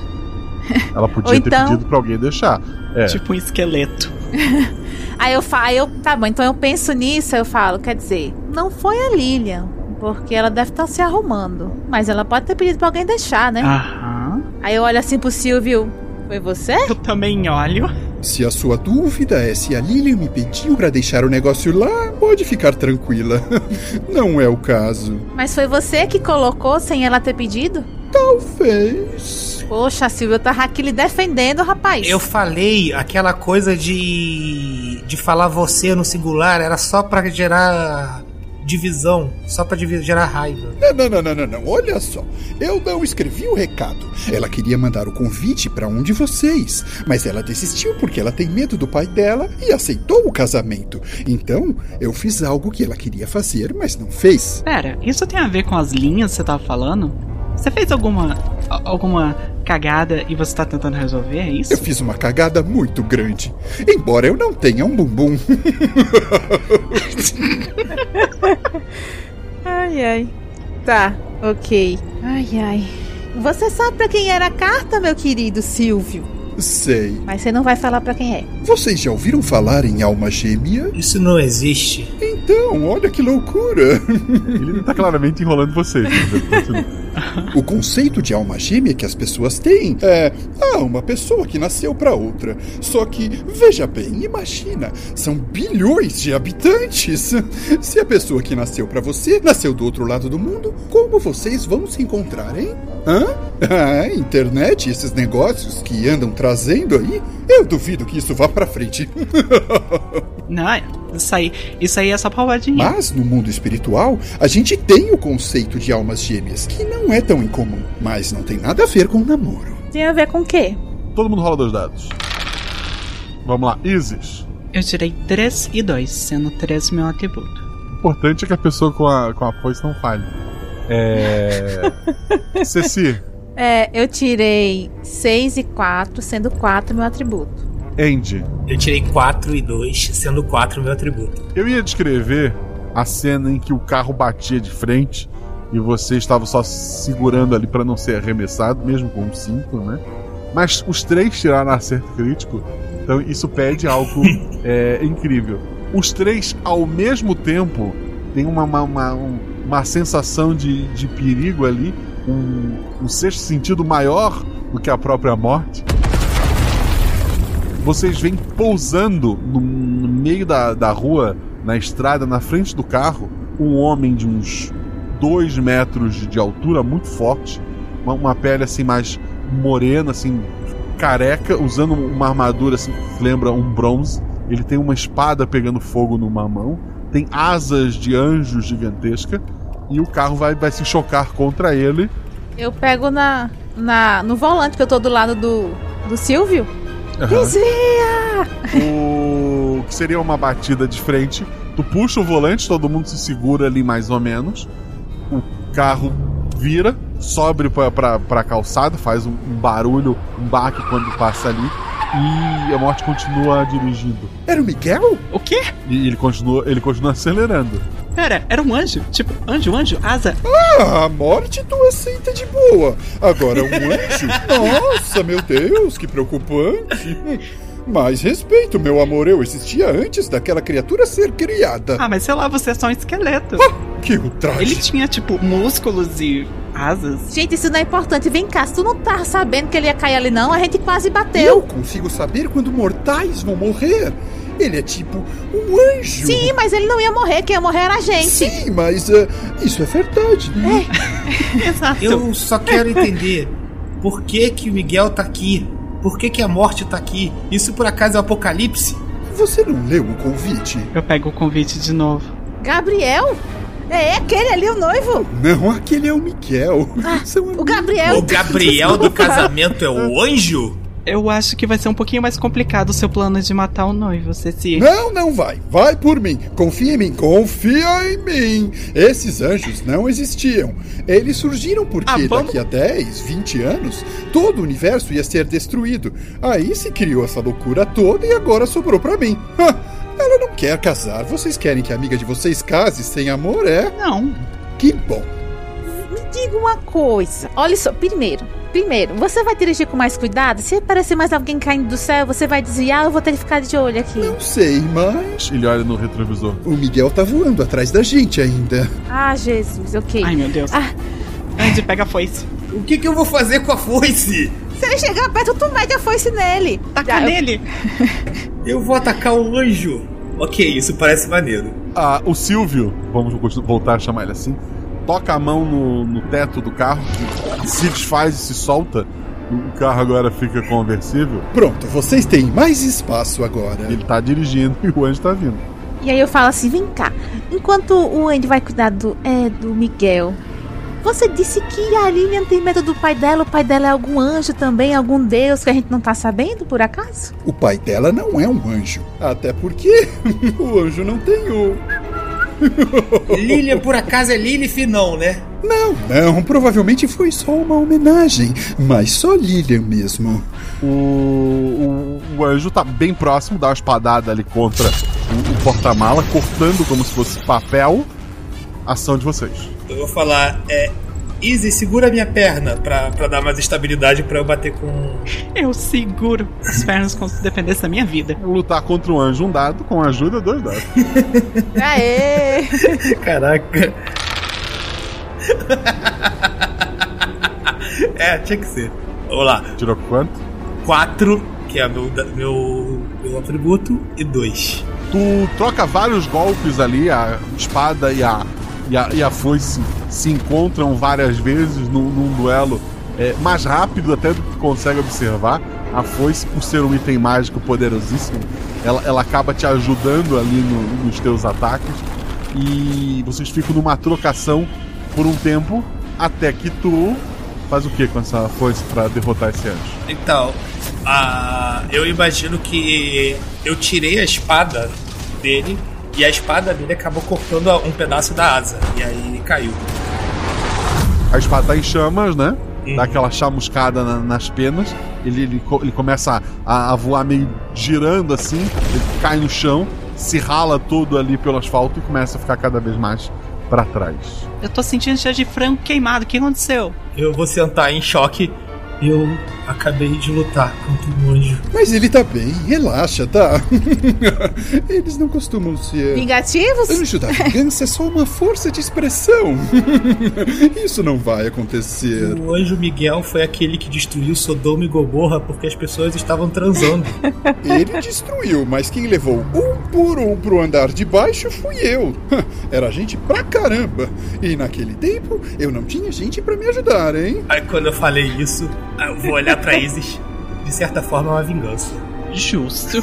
Ela podia Ou ter então- pedido pra alguém deixar. É, Tipo um esqueleto. Aí eu falo, eu, tá bom, então eu penso nisso, eu falo, quer dizer, não foi a Lilian, porque ela deve estar se arrumando. Mas ela pode ter pedido pra alguém deixar, né? Aham. Aí eu olho assim pro Silvio, foi você? Eu também olho. Se a sua dúvida é se a Lilian me pediu pra deixar o negócio lá, pode ficar tranquila. Não é o caso. Mas foi você que colocou sem ela ter pedido? Talvez. Poxa, Silvio, eu tava aqui lhe defendendo, rapaz. Eu falei aquela coisa de. de falar você no singular era só pra gerar divisão, só pra gerar raiva. Não, não, não, não, não, não. Olha só. Eu não escrevi o recado. Ela queria mandar o convite pra um de vocês, mas ela desistiu porque ela tem medo do pai dela e aceitou o casamento. Então, eu fiz algo que ela queria fazer, mas não fez. Pera, isso tem a ver com as linhas que você tava falando? Você fez alguma. alguma cagada e você tá tentando resolver, é isso? Eu fiz uma cagada muito grande, embora eu não tenha um bumbum. Ai, ai. Tá, ok. Ai, ai. Você sabe pra quem era a carta, meu querido Silvio? Sei. Mas você não vai falar pra quem é. Vocês já ouviram falar em alma gêmea? Isso não existe. Então, olha que loucura! ele tá claramente enrolando vocês. O conceito de alma gêmea que as pessoas têm é ah, uma pessoa que nasceu para outra. Só que, veja bem, imagina, são bilhões de habitantes. Se a pessoa que nasceu para você nasceu do outro lado do mundo, como vocês vão se encontrar, hein? Hã? Ah, internet, esses negócios que andam trazendo aí, eu duvido que isso vá para frente. Não, isso aí, isso aí é só palmadinha. Mas no mundo espiritual, a gente tem o conceito de almas gêmeas, que não é tão incomum, mas não tem nada a ver com namoro. Tem a ver com o quê? Todo mundo rola dois dados. Vamos lá, Isis. Eu tirei 3 e 2, sendo 3 meu atributo. O importante é que a pessoa com a, com a foice não falhe. É. Ceci, É, eu tirei 6 e 4, sendo 4 meu atributo. Andy. Eu tirei 4 e 2, sendo 4 meu atributo. Eu ia descrever a cena em que o carro batia de frente e você estava só segurando ali para não ser arremessado, mesmo com um cinto, né? Mas os três tiraram acerto crítico, então isso pede algo é, incrível. Os três, ao mesmo tempo, têm uma, uma- uma- um- uma sensação de, de perigo ali, um, um sexto sentido maior do que a própria morte. Vocês vêm pousando no, no meio da, da rua, na estrada, na frente do carro, um homem de uns dois metros de, altura, muito forte, uma, uma pele assim mais morena, assim, careca, usando uma armadura assim que lembra um bronze. Ele tem uma espada pegando fogo numa mão, tem asas de anjo gigantesca e o carro vai, vai se chocar contra ele. Eu pego na, na, no volante, que eu tô do lado do, do Silvio. Aham. Desvia! O que seria uma batida de frente. Tu puxa o volante, todo mundo se segura ali mais ou menos. O carro vira, sobe pra, pra, pra calçada, faz um, um barulho, um baque quando passa ali. E a morte continua dirigindo. Era o Miguel? O quê? E ele continua, ele continua acelerando. Pera, era um anjo? Tipo, anjo, anjo, asa. Ah, a morte tu aceita de boa. Agora um anjo? Nossa, meu Deus, que preocupante. Mais respeito, meu amor. Eu existia antes daquela criatura ser criada. Ah, mas sei lá, você é só um esqueleto. Que ultraje. Ele tinha, tipo, músculos e asas. Gente, isso não é importante. Vem cá, se tu não tá sabendo que ele ia cair ali, não, a gente quase Eu bateu. consigo saber quando mortais vão morrer. Ele é tipo um anjo. Sim, mas ele não ia morrer, quem ia morrer era a gente. Sim, mas ah, isso é verdade, né? Exato. Eu só quero entender por que que o Miguel tá aqui. Por que que a morte tá aqui? Isso por acaso é o apocalipse? Você não leu o convite? Eu pego o convite de novo. Gabriel? É aquele ali, o noivo? Não, aquele é o Miguel. São O amigos. Gabriel. O Gabriel do casamento é o anjo? Eu acho que vai ser um pouquinho mais complicado o seu plano de matar o noivo, Ceci. Não, não vai. Vai por mim. Confia em mim. Confia em mim. Esses anjos não existiam. Eles surgiram porque Ah, daqui a 10, 20 anos, todo o universo ia ser destruído. Aí se criou essa loucura toda e agora sobrou pra mim. Ela não quer casar. Vocês querem que a amiga de vocês case sem amor, é? Não. Que bom. Me diga uma coisa. Olha só, primeiro, primeiro, você vai dirigir com mais cuidado? Se aparecer mais alguém caindo do céu, você vai desviar ou eu vou ter que ficar de olho aqui? Não sei, mas Ele olha no retrovisor. o Miguel tá voando atrás da gente ainda. Ah, Jesus, ok. Ai, meu Deus. Ah. Andy, pega a foice. O que que eu vou fazer com a foice? Se ele chegar perto, tu mede a foice nele. Taca Ah, eu- nele. Eu vou atacar o anjo. Ok, isso parece maneiro. Ah, o Silvio, vamos voltar a chamar ele assim, toca a mão no, no teto do carro, que se desfaz e se solta. O carro agora fica conversível. Pronto, vocês têm mais espaço agora. Ele tá dirigindo e o anjo tá vindo. E aí eu falo assim, vem cá. Enquanto o Andy vai cuidar do, é, do Miguel, você disse que a Lilian tem medo do pai dela. O pai dela é algum anjo também, algum deus que a gente não tá sabendo, por acaso? O pai dela não é um anjo. Até porque o anjo não tem o. Lilian, por acaso, é Lilith? Não, né? Não, não, provavelmente foi só uma homenagem. Mas só Lilian mesmo. O, o, o anjo tá bem próximo, dá uma espadada ali contra o, o porta-mala, cortando como se fosse papel. Ação de vocês. Eu vou falar, é. Easy, segura a minha perna pra, pra dar mais estabilidade pra eu bater com. Eu seguro as pernas como se dependesse da minha vida. Lutar contra um anjo, um dado, com ajuda, dois dados. Aê! Caraca. é, tinha que ser. Vamos lá. Tirou quanto? 4, que é meu, meu, meu atributo, e 2. Tu troca vários golpes ali, a espada e a, e a, e a foice se encontram várias vezes num, num duelo é, mais rápido até do que consegue observar. A foice, por ser um item mágico poderosíssimo, ela, ela acaba te ajudando ali no- nos teus ataques. E vocês ficam numa trocação por um tempo até que tu faz o que com essa foice pra derrotar esse anjo? Então, eu imagino que eu tirei a espada dele e a espada dele acabou cortando um pedaço da asa. E aí caiu. A espada tá em chamas, né? Uhum. Dá aquela chamuscada na- nas penas. Ele, ele, ele começa a, a voar meio girando assim. Ele cai no chão, se rala todo ali pelo asfalto e começa a ficar cada vez mais pra trás. Eu tô sentindo cheiro de frango queimado. O que aconteceu? Eu vou sentar em choque. Eu. Acabei de lutar contra um anjo. Mas ele tá bem, relaxa, tá? Eles não costumam ser. Vingativos? Anjo da vingança é só uma força de expressão. Isso não vai acontecer. O anjo Miguel foi aquele que destruiu Sodoma e Gomorra porque as pessoas estavam transando. Ele destruiu, mas quem levou um por um pro andar de baixo fui eu. Era gente pra caramba. E naquele tempo eu não tinha gente pra me ajudar, hein? Aí quando eu falei isso, eu vou olhar pra Isis. De certa forma, é uma vingança. Justo.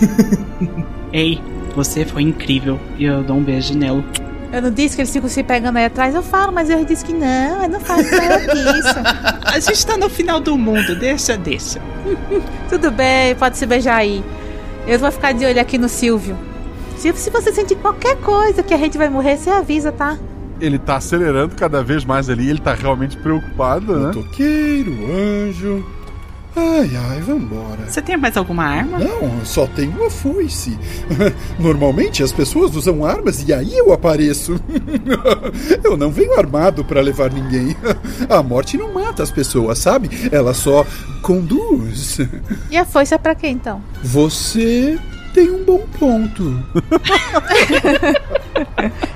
Ei, você foi incrível. E eu dou um beijo nele. Eu não disse que eles ficam se pegando aí atrás, eu falo, mas ele disse que não, eu não faço nada disso. A gente tá no final do mundo, deixa, deixa. Tudo bem, pode se beijar aí. Eu vou ficar de olho aqui no Silvio. Silvio, se você sentir qualquer coisa que a gente vai morrer, você avisa, tá? Ele tá acelerando cada vez mais ali, ele tá realmente preocupado, né? Toqueiro, anjo. Ai, ai, vambora. Você tem mais alguma arma? Não, só tenho uma foice. Normalmente as pessoas usam armas e aí eu apareço. Eu não venho armado pra levar ninguém. A morte não mata as pessoas, sabe? Ela só conduz. E a foice é pra quê, então? Você tem um bom ponto.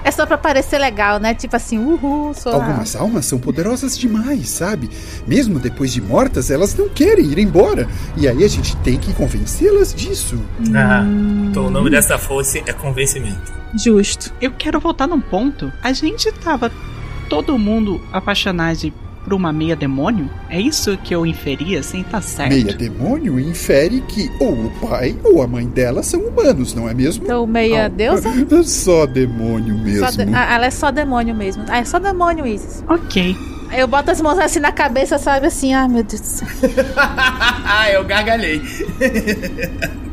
É só pra parecer legal, né? Tipo assim, uhul, sou lá. Algumas almas são poderosas demais, sabe? Mesmo depois de mortas, elas não querem ir embora. E aí a gente tem que convencê-las disso. Ah, então o nome dessa foice é convencimento. Justo. Eu quero voltar num ponto. A gente tava todo mundo apaixonado por uma meia demônio? É isso que eu inferia, sem tá certo. Meia demônio infere que ou o pai ou a mãe dela são humanos, não é mesmo? Então, meia deusa? Só demônio mesmo. Só de- ah, ela é só demônio mesmo. Ah, é só demônio, Isis. Ok. Eu boto as mãos assim na cabeça, sabe? Assim, ai meu Deus do céu. ah, eu gargalhei.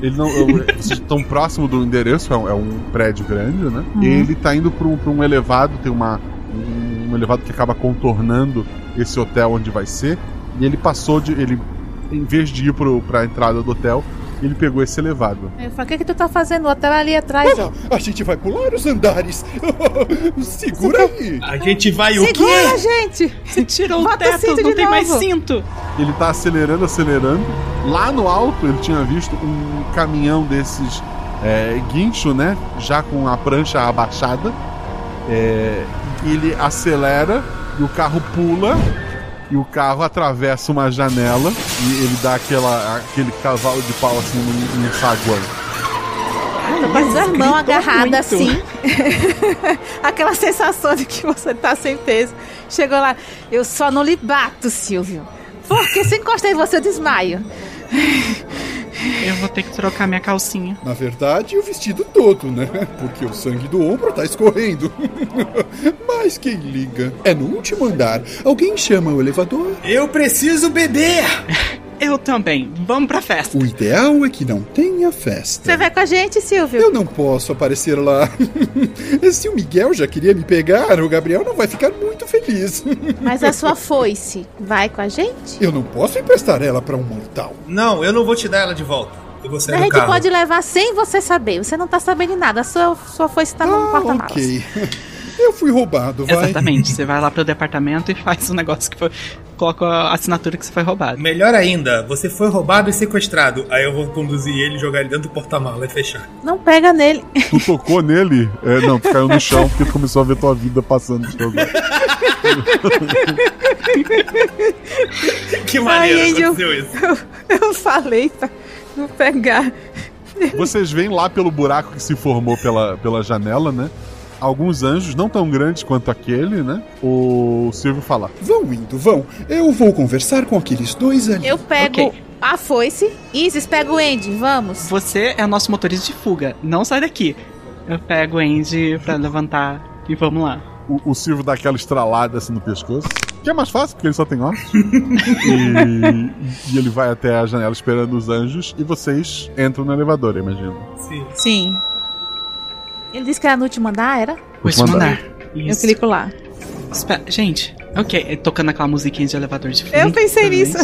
Ele não, eu- vocês estão próximo do endereço, é um, é um prédio grande, né? Uhum. Ele tá indo pra um, pra um elevado, tem uma, um, um elevado que acaba contornando esse hotel onde vai ser. E ele passou de. Ele, em vez de ir pro, pra entrada do hotel, ele pegou esse elevado. Eu falo, o que, que tu tá fazendo? O hotel é ali atrás, ó. A gente vai pular os andares. Segura aí. A gente vai o Segura, quê? gente! Você tirou o Bota o teto, cinto não de tem mais novo. cinto. Ele tá acelerando, acelerando. Lá no alto ele tinha visto um caminhão desses é, guincho, né? Já com a prancha abaixada. É, ele acelera e o carro pula. E o carro atravessa uma janela e ele dá aquela, aquele cavalo de pau assim num, num saguão. Com as mãos agarradas assim. Aquela sensação de que você tá sem peso. Chegou lá, eu só não lhe bato, Silvio. Porque se encostar em você, eu desmaio. Eu vou ter que trocar minha calcinha. Na verdade, o vestido todo, né? Porque o sangue do ombro tá escorrendo. Mas quem liga? É no último andar. Alguém chama o elevador? Eu preciso beber! Eu também. Vamos pra festa. O ideal é que não tenha festa. Você vai com a gente, Silvio? Eu não posso aparecer lá. Se o Miguel já queria me pegar, o Gabriel não vai ficar muito feliz. Mas a sua foice vai com a gente? Eu não posso emprestar ela pra um mortal. Não, eu não vou te dar ela de volta. Eu vou sair A gente carro. pode levar sem você saber. Você não tá sabendo nada. A sua, sua foice tá no Ah, porta-malas. ok. Eu fui roubado, vai. Exatamente. Você vai lá pro departamento e faz o negócio que foi. Coloca a assinatura que você foi roubado. Melhor ainda, você foi roubado e sequestrado. Aí eu vou conduzir ele, jogar ele dentro do porta-mala e fechar. Não pega nele. Tu tocou nele? É, não, tu caiu no chão porque tu começou a ver tua vida passando de lado. Que Ai, maneiro Angel. aconteceu isso. Eu, eu falei pra não pegar. Vocês veem lá pelo buraco que se formou pela, pela janela, né? Alguns anjos, não tão grandes quanto aquele, né? O Silvio fala: Vão indo, vão. Eu vou conversar com aqueles dois ali. Eu pego Ok. a foice. Isis, pega o Andy. Vamos. Você é o nosso motorista de fuga. Não sai daqui. Eu pego o Andy pra levantar e vamos lá. O, o Silvio dá aquela estralada assim no pescoço. Que é mais fácil, porque ele só tem óculos. e, e ele vai até a janela esperando os anjos. E vocês entram no elevador, imagino. Sim. Sim. Ele disse que era no último andar, era? Último andar. andar. Eu Isso. clico lá. Espera, gente, ok, é tocando aquela musiquinha de elevador de fundo. Eu pensei nisso.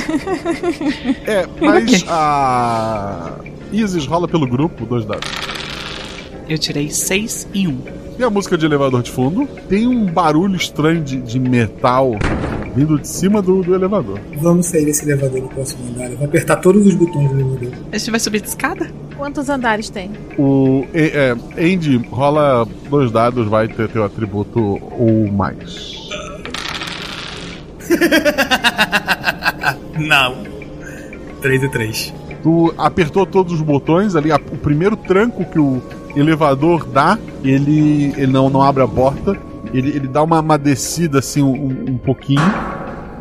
É, mas Ok. a. Isis rola pelo grupo, dois dados. Eu tirei 6 e 1. Um. E a música de elevador de fundo. Tem um barulho estranho de, de metal vindo de cima do, do elevador. Vamos sair desse elevador no próximo andar. Eu vou apertar todos os botões do elevador. A gente vai subir de escada? Quantos andares tem? O é, é, Andy rola dois dados, vai ter teu atributo ou mais. Não. 3 e 3. Tu apertou todos os botões ali, a- o primeiro tranco que o elevador dá, ele, ele não, não abre a porta, ele, ele dá uma, uma descida assim um, um pouquinho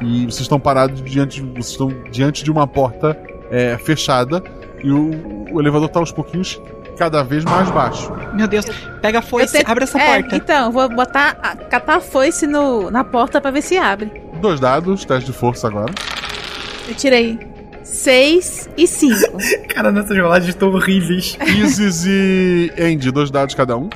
e vocês estão parados diante, vocês estão diante de uma porta é, fechada e o, o elevador tá aos pouquinhos cada vez mais baixo. Meu Deus, pega a foice, tento- abre essa É, porta. Então, vou botar, a- catar a foice no, na porta pra ver se abre. Dois dados, teste de força agora. Eu tirei 6 e 5. Cara, nessas rolagens estão horríveis. Isis e Andy, dois dados cada um.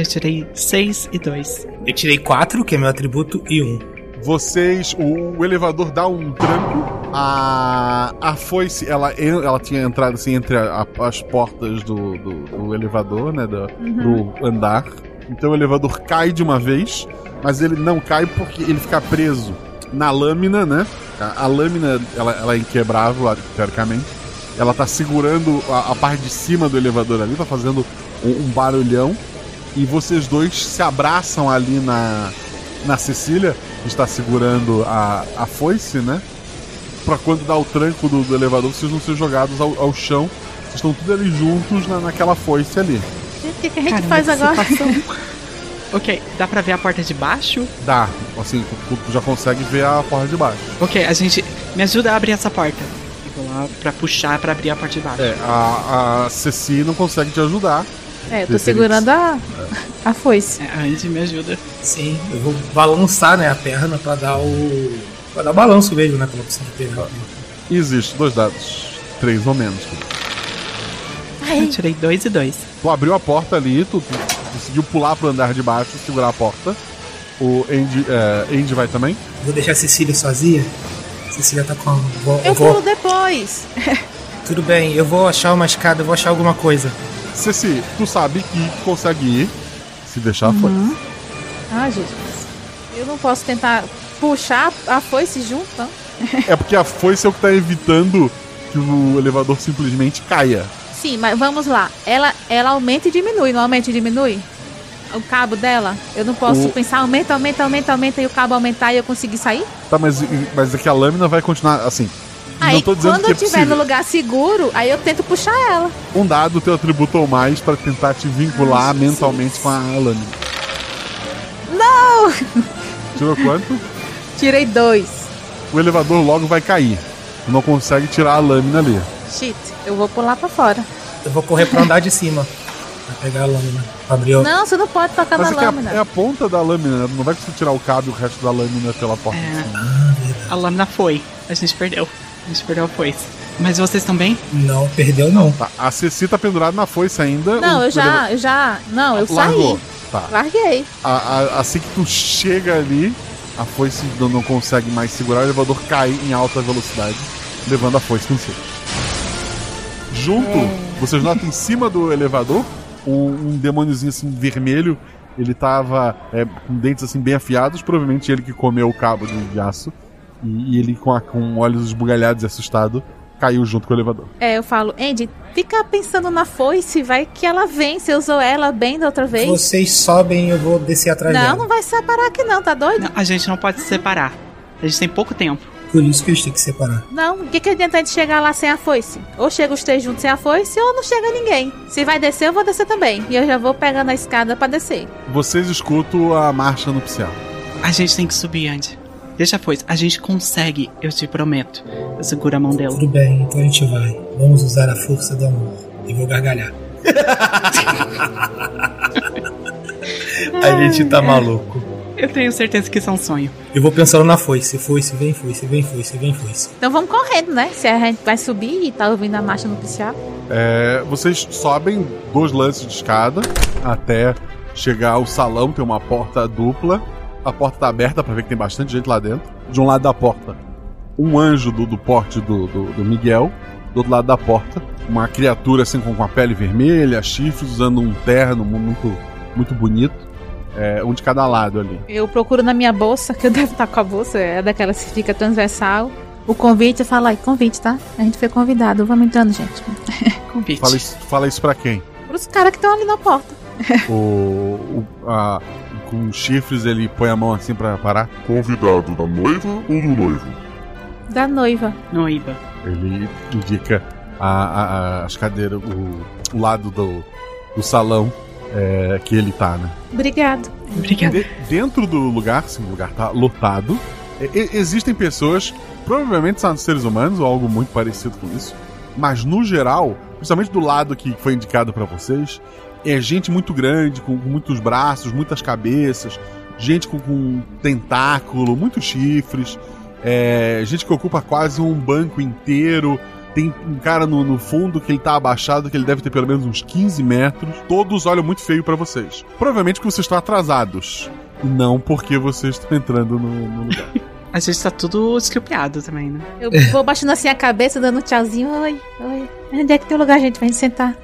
Eu tirei 6 e 2. Eu tirei 4, que é meu atributo, e 1. Vocês. O, o elevador dá um tranco. A, a foice, ela, ela tinha entrado assim entre a- a- as portas do, do, do elevador, né? Do, pro andar. Então o elevador cai de uma vez, mas ele não cai porque ele fica preso na lâmina, né? A, a lâmina ela, ela é inquebrável, teoricamente. Ela tá segurando a, a parte de cima do elevador ali, tá fazendo um, um barulhão. E vocês dois se abraçam ali na, na Cecília, que está segurando a, a foice, né? Pra quando dá o tranco do, do elevador, vocês não serem jogados ao, ao chão. Vocês estão tudo ali juntos na, naquela foice ali. Gente, O que, que a gente Caramba, faz agora? ok, dá pra ver a porta de baixo? Dá, assim, tu, tu já consegue ver a porta de baixo. Ok, a gente. Me ajuda a abrir essa porta. Eu vou lá pra puxar pra abrir a parte de baixo. É, a, a Ceci não consegue te ajudar. É, eu tô segurando a, a foice. É, a Andy me ajuda. Sim, eu vou balançar, né, a perna pra dar o. pra dar balanço mesmo, né? Quando eu preciso pegar. Existe dois dados, três ou menos. Eu tirei 2 e 2. Tu abriu a porta ali, tu, tu conseguiu pular pro andar de baixo, segurar a porta. O Andy, é, Andy vai também. Vou deixar a Cecília sozinha. Cecília tá com a. Vou, Eu eu vou- pulo depois. Tudo bem, eu vou achar uma escada, eu vou achar alguma coisa. Ceci, tu sabe que consegue ir. Se deixar, foi. Ah, Jesus. Eu não posso tentar puxar a foice junto, não? É porque a foice é o que tá evitando que o elevador simplesmente caia. Sim, mas vamos lá. Ela, ela aumenta e diminui, não aumenta e diminui? O cabo dela? Eu não posso O- pensar, aumenta, aumenta, aumenta, aumenta e o cabo aumentar e eu conseguir sair? Tá, mas, mas é que a lâmina vai continuar assim. Aí, não tô dizendo quando que é eu estiver possível. no lugar seguro, aí eu tento puxar ela. Um dado teu atributo ou mais pra tentar te vincular mentalmente com a lâmina. Não! Tirou quanto? Tirei dois. O elevador logo vai cair. Tu não consegue tirar a lâmina ali. Shit, eu vou pular pra fora. Eu vou correr pra andar de cima. Pra pegar a lâmina. Abrir o. Não, você não pode tocar Mas na é, que lâmina. a, é a ponta da lâmina, né? não vai conseguir tirar o cabo e o resto da lâmina pela porta. de É. cima. A lâmina foi. A gente perdeu. A gente perdeu a foice. Mas vocês estão bem? Não, perdeu não. Tá, a Ceci tá pendurada na foice ainda. Não, o eu já, eu já. Não, eu Largou. saí. Tá. Larguei. A- a- assim que tu chega ali, a foice não, não consegue mais segurar, o elevador cai em alta velocidade, levando a foice consigo. Junto, vocês notam em cima do elevador um, um demôniozinho assim vermelho. Ele tava é, com dentes assim bem afiados, provavelmente ele que comeu o cabo de, de aço. E, e ele com, a- com olhos esbugalhados e assustado caiu junto com o elevador. É, eu falo, Andy, fica pensando na foice, vai que ela vem. Você usou ela bem da outra vez. Vocês sobem eu vou descer atrás Não, dela. não vai separar aqui não, tá doido? Não, a gente não pode se separar. A gente tem pouco tempo. Por isso que a gente tem que separar. Não, o que, que adianta a gente chegar lá sem a foice? Ou chega os três juntos sem a foice, ou não chega ninguém. Se vai descer, eu vou descer também. E eu já vou pegando a escada pra descer. Vocês escutam a marcha nupcial. A gente tem que subir, Andy. Deixa a foice. A gente consegue, eu te prometo. Eu seguro a mão dela. Tudo bem, então a gente vai. Vamos usar a força do amor. E vou gargalhar. a gente tá maluco. Eu tenho certeza que isso é um sonho. Eu vou pensando na foice. Foice, vem foice, vem foice, vem foice. Então vamos correndo, né? Se a gente vai subir e tá ouvindo a marcha nupcial. É, vocês sobem dois lances de escada até chegar ao salão, tem uma porta dupla. A porta tá aberta pra ver que tem bastante gente lá dentro. De um lado da porta, um anjo do, do porte do, do, do Miguel. Do outro lado da porta, uma criatura assim com, com a pele vermelha, chifres, usando um terno mu- muito, muito bonito. é, um de cada lado ali. Eu procuro na minha bolsa, que eu devo estar com a bolsa, é daquela que fica transversal. O convite, eu falo aí, convite, tá? A gente foi convidado, vamos entrando, gente. Convite. Fala isso, fala isso pra quem? Pros caras que estão ali na porta. O, o- a- com chifres ele põe a mão assim pra parar. Convidado da noiva ou do noivo? Da noiva. Noiva. Ele indica a- a- a- as cadeiras, o, o lado do, do salão é, que ele tá, né? Obrigado. Obrigada. De- dentro do lugar, se o lugar tá lotado, e- existem pessoas, provavelmente são seres humanos ou algo muito parecido com isso, mas no geral, principalmente do lado que foi indicado pra vocês, é gente muito grande, com, com muitos braços, muitas cabeças, gente com, com tentáculo, muitos chifres, é, gente que ocupa quase um banco inteiro. Tem um cara no, no fundo que ele tá abaixado, que ele deve ter pelo menos uns 15 metros. Todos olham muito feio pra vocês. Provavelmente porque vocês estão atrasados. Não porque vocês estão entrando no, no lugar. A gente tá tudo escripiado também, né? Eu vou baixando assim a cabeça, dando um tchauzinho. Oi, oi. Onde é que tem lugar, gente, pra gente sentar?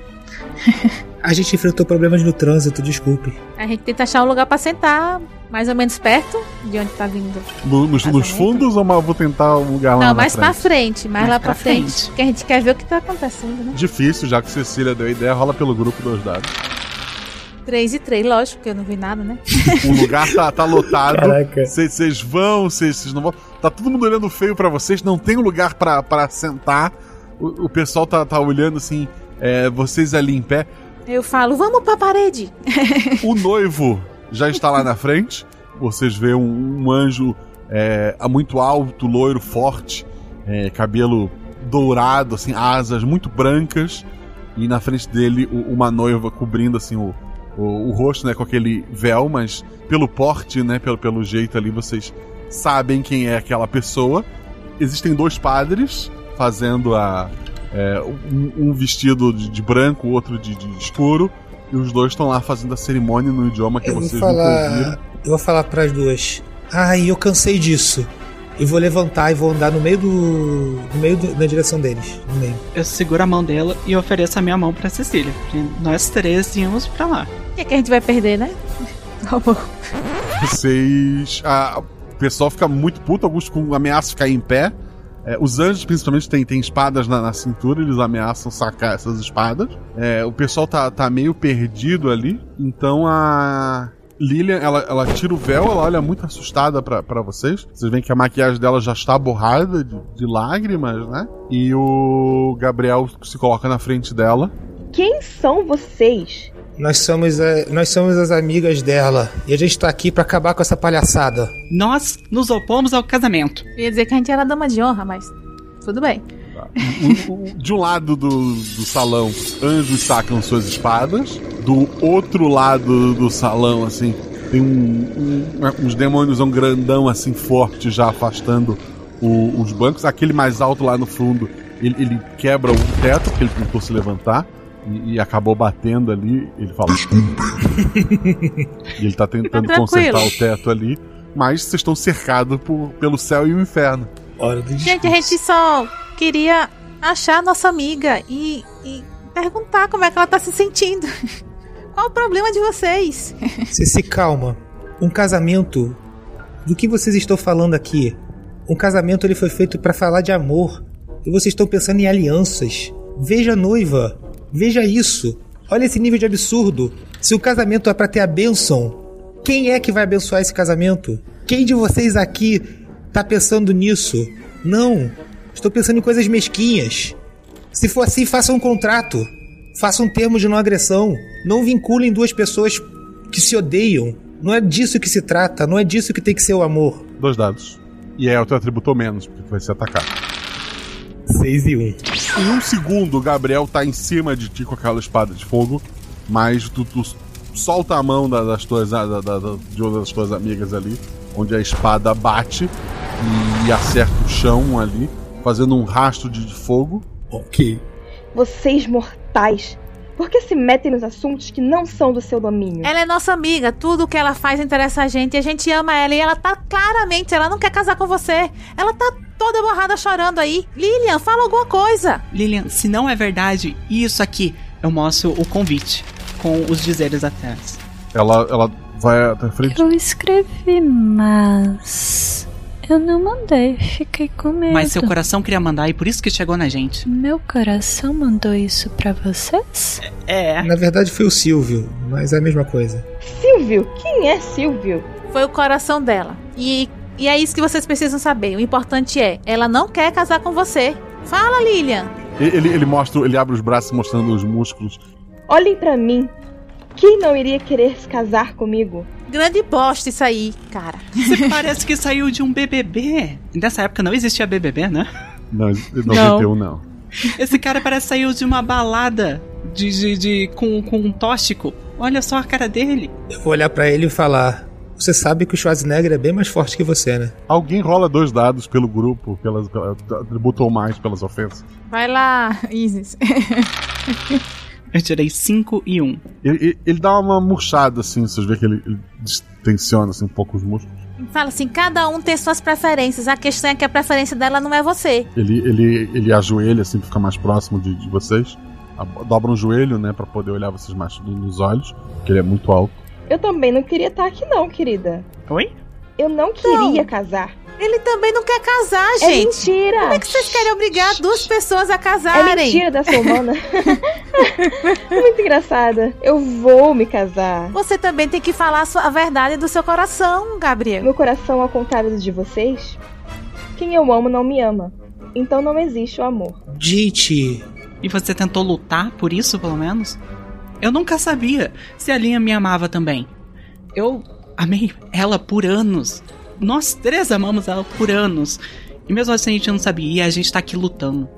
A gente enfrentou problemas no trânsito, desculpe. A gente tenta achar um lugar pra sentar, mais ou menos perto de onde tá vindo. No- nos, nos fundos ou mas vou tentar um lugar lá Não, na mais pra frente? frente, mais Mais lá pra pra frente. frente. Porque a gente quer ver o que tá acontecendo, né? Difícil, já que Cecília deu a ideia, rola pelo grupo dos dados. 3 e 3, lógico, que eu não vi nada, né? O lugar tá, tá lotado. Caraca. Vocês vão, vocês não vão. Tá todo mundo olhando feio pra vocês, não tem um lugar pra, pra sentar. O, o pessoal tá, tá olhando assim, é, vocês ali em pé. Eu falo, vamos pra parede. O noivo já está lá na frente. Vocês vê um, um anjo é, muito alto, loiro, forte, é, cabelo dourado, assim, asas muito brancas. E na frente dele o- uma noiva cobrindo assim o, o, o rosto, né, com aquele véu, mas pelo porte, né, pelo, pelo jeito ali, vocês sabem quem é aquela pessoa. Existem dois padres fazendo a. é, um, um vestido de, de branco, o outro de, de escuro. E os dois estão lá fazendo a cerimônia no idioma que Eu vocês nunca ouviram. falar. Eu vou falar pras duas. Ai, eu cansei disso. Eu vou levantar e vou andar no meio do. no meio do, na direção deles. No meio. Eu seguro a mão dela e ofereço a minha mão pra Cecília. Porque nós três íamos pra lá. O que, é que a gente vai perder, né? Tá bom. Vocês. ah, o pessoal fica muito puto, alguns com ameaça de ficar em pé. É, os anjos, principalmente, têm, têm espadas na, na cintura, eles ameaçam sacar essas espadas. É, o pessoal tá, tá meio perdido ali. Então a. Lilian, ela, ela tira o véu, ela olha muito assustada pra vocês. Vocês veem que a maquiagem dela já está borrada de, de lágrimas, né? E o Gabriel se coloca na frente dela. Quem são vocês? Nós somos, a- nós somos as amigas dela. E a gente tá aqui pra acabar com essa palhaçada. Nós nos opomos ao casamento. Eu ia dizer que a gente era dama de honra, mas tudo bem. De um lado do, do salão, anjos sacam suas espadas. Do outro lado do salão, assim, tem um, um- uns demônios um grandão, assim, forte, já afastando o- os bancos. Aquele mais alto lá no fundo, ele, ele quebra o teto, porque ele tentou se levantar. E, e acabou batendo ali. Ele fala. e ele tá tentando tranquilo. consertar o teto ali. Mas vocês estão cercados por- pelo céu e o inferno. Hora do Gente, a gente só queria achar a nossa amiga e, e perguntar como é que ela tá se sentindo. Qual o problema de vocês? Você se calma. Um casamento. Do que vocês estão falando aqui? Um casamento ele foi feito pra falar de amor. E vocês estão pensando em alianças. Veja a noiva. Veja isso. Olha esse nível de absurdo. Se o casamento é pra ter a bênção, quem é que vai abençoar esse casamento? Quem de vocês aqui tá pensando nisso? Não. Estou pensando em coisas mesquinhas. Se for assim, faça um contrato. Faça um termo de não agressão. Não vinculem duas pessoas que se odeiam. Não é disso que se trata, não é disso que tem que ser o amor. Dois dados. E é o teu atributo menos, porque vai ser atacado. 6 e 1. Um. Em um segundo, o Gabriel tá em cima de ti com aquela espada de fogo, mas tu, tu solta a mão da- das tuas, da- da- da- de uma das tuas amigas ali, onde a espada bate e acerta o chão ali, fazendo um rastro de, de fogo. Ok. Vocês mortais. Por que se metem nos assuntos que não são do seu domínio? Ela é nossa amiga, tudo que ela faz interessa a gente, e a gente ama ela e ela tá claramente, ela não quer casar com você. Ela tá toda borrada chorando aí. Lilian, fala alguma coisa. Lilian, se não é verdade, isso aqui, eu mostro o convite com os dizeres atrás. Ela, ela vai até a frente. Eu escrevi, mas. Eu não mandei, fiquei com medo. Mas seu coração queria mandar e por isso que chegou na gente. Meu coração mandou isso pra vocês? É. Na verdade foi o Silvio, mas é a mesma coisa. Silvio? Quem é Silvio? Foi o coração dela. E, e é isso que vocês precisam saber. O importante é, ela não quer casar com você. Fala, Lilian. Ele, ele mostra, ele abre os braços mostrando os músculos. Olhem pra mim. Quem não iria querer se casar comigo? Grande bosta isso aí, cara. Você parece que saiu de um BBB. Nessa época não existia BBB, né? Não, 91 não. Esse cara parece que saiu de uma balada de, de, de- com, com um tóxico. Olha só a cara dele. Eu vou olhar pra ele e falar: Você sabe que o Schwarzenegger é bem mais forte que você, né? Alguém rola dois dados pelo grupo, pelas, pela, atributou mais pelas ofensas. Vai lá, Isis. Eu tirei 5 e 1. Um. Ele, ele- ele dá uma murchada assim, vocês veem que ele, ele distensiona assim, um pouco os músculos. Fala assim, cada um tem suas preferências. A questão é que a preferência dela não é você. Ele, ele, ele ajoelha assim pra ficar mais próximo de, de vocês. Dobra um joelho, né, pra poder olhar vocês mais nos olhos, porque ele é muito alto. Eu também não queria estar aqui não, querida. Oi? Eu não queria casar. Ele também não quer casar, É gente. mentira. Como é que vocês querem obrigar duas pessoas a É casarem? mentira dessa humana. é muito engraçada. Eu vou me casar. Você também tem que falar a, sua, a verdade do seu coração, Gabriel. Meu coração, ao contrário do de vocês, quem eu amo não me ama. Então não existe o amor. Dite. E você tentou lutar por isso, pelo menos? Eu nunca sabia se a Linha me amava também. Eu amei ela por anos. Nós três amamos ela por anos. E mesmo assim a gente não sabia. E a gente tá aqui lutando.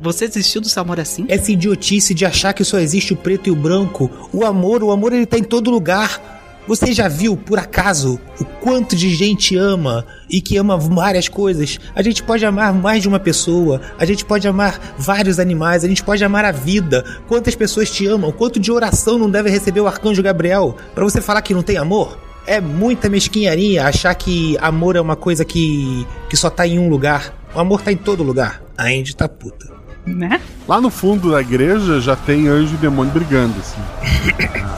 Você desistiu do seu amor assim? Essa idiotice de achar que só existe o preto e o branco. O amor, o amor ele tá em todo lugar. Você já viu, por acaso, o quanto de gente ama e que ama várias coisas? A gente pode amar mais de uma pessoa, a gente pode amar vários animais, a gente pode amar a vida. Quantas pessoas te amam? Quanto de oração não deve receber o arcanjo Gabriel para você falar que não tem amor? É muita mesquinharia achar que amor é uma coisa que, que só tá em um lugar. O amor tá em todo lugar. A Andy tá puta. Né? Lá no fundo da igreja já tem anjo e demônio brigando, assim.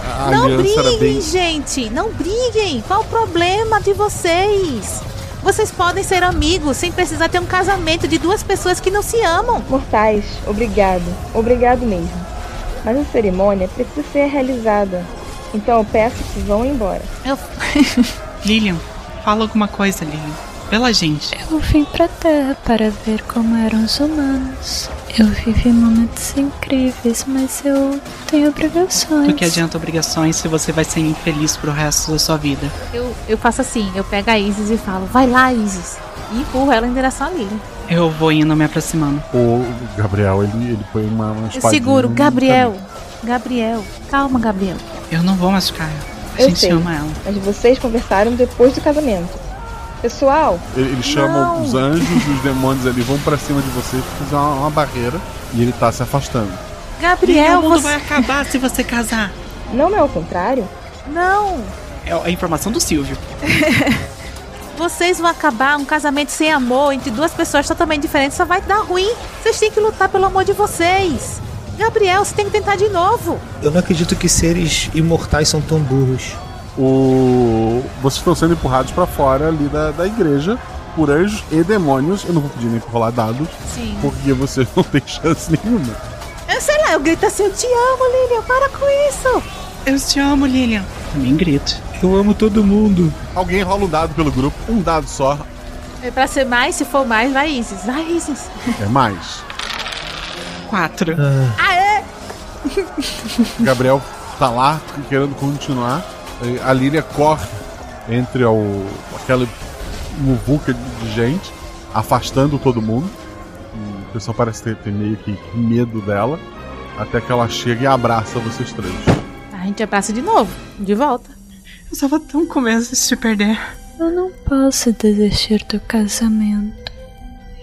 A, a Não briguem, bem. gente. Não briguem. Qual o problema de vocês? Vocês podem ser amigos sem precisar ter um casamento de duas pessoas que não se amam. Mortais, obrigado. Obrigado mesmo. Mas a cerimônia precisa ser realizada. Então eu peço que vão embora. Eu... Lilian, fala alguma coisa, Lilian. Pela gente. Eu vim pra Terra para ver como eram os humanos. Eu vivi momentos incríveis, mas eu tenho obrigações. Do que adianta obrigações se você vai ser infeliz pro resto da sua vida? Eu, eu faço assim, eu pego a Isis e falo, vai lá, Isis. E empurro ela em direção a Lilian. Eu vou indo me aproximando. O Gabriel, ele, ele põe uma, uma Eu seguro, Gabriel. Gabriel. Calma, Gabriel. Eu não vou machucar ela. A Eu gente sei. ama ela. Mas vocês conversaram depois do casamento. Pessoal, Ele, ele chama Não. os anjos e os demônios ali, vão pra cima de você, fazer uma, uma barreira, e ele tá se afastando. Gabriel, o mundo você... vai acabar se você casar. não é o contrário? Não. É a informação do Silvio. Vocês vão acabar um casamento sem amor entre duas pessoas totalmente diferentes. Só vai dar ruim. Vocês têm que lutar pelo amor de vocês. Gabriel, você tem que tentar de novo. Eu não acredito que seres imortais são tão burros. O... Vocês estão sendo empurrados pra fora ali da, da igreja por anjos e demônios. Eu não vou pedir nem pra rolar dados, Sim. porque vocês não têm chance nenhuma. Eu sei lá, eu grito assim, eu te amo, Lilian, para com isso. Eu te amo, Lilian. Também grito. Eu amo todo mundo. Alguém rola um dado pelo grupo, um dado só, É pra ser mais, se for mais, vai Isis. Vai Isis. é mais. Quatro. Aê! Gabriel tá lá querendo continuar. A Lília corre entre o, aquela muvuca de, gente, afastando todo mundo. E o pessoal parece ter, ter meio que medo dela. Até que ela chega e abraça vocês três. A gente abraça de novo, de volta. Eu tava tão com medo de te perder. Eu não posso desistir do casamento.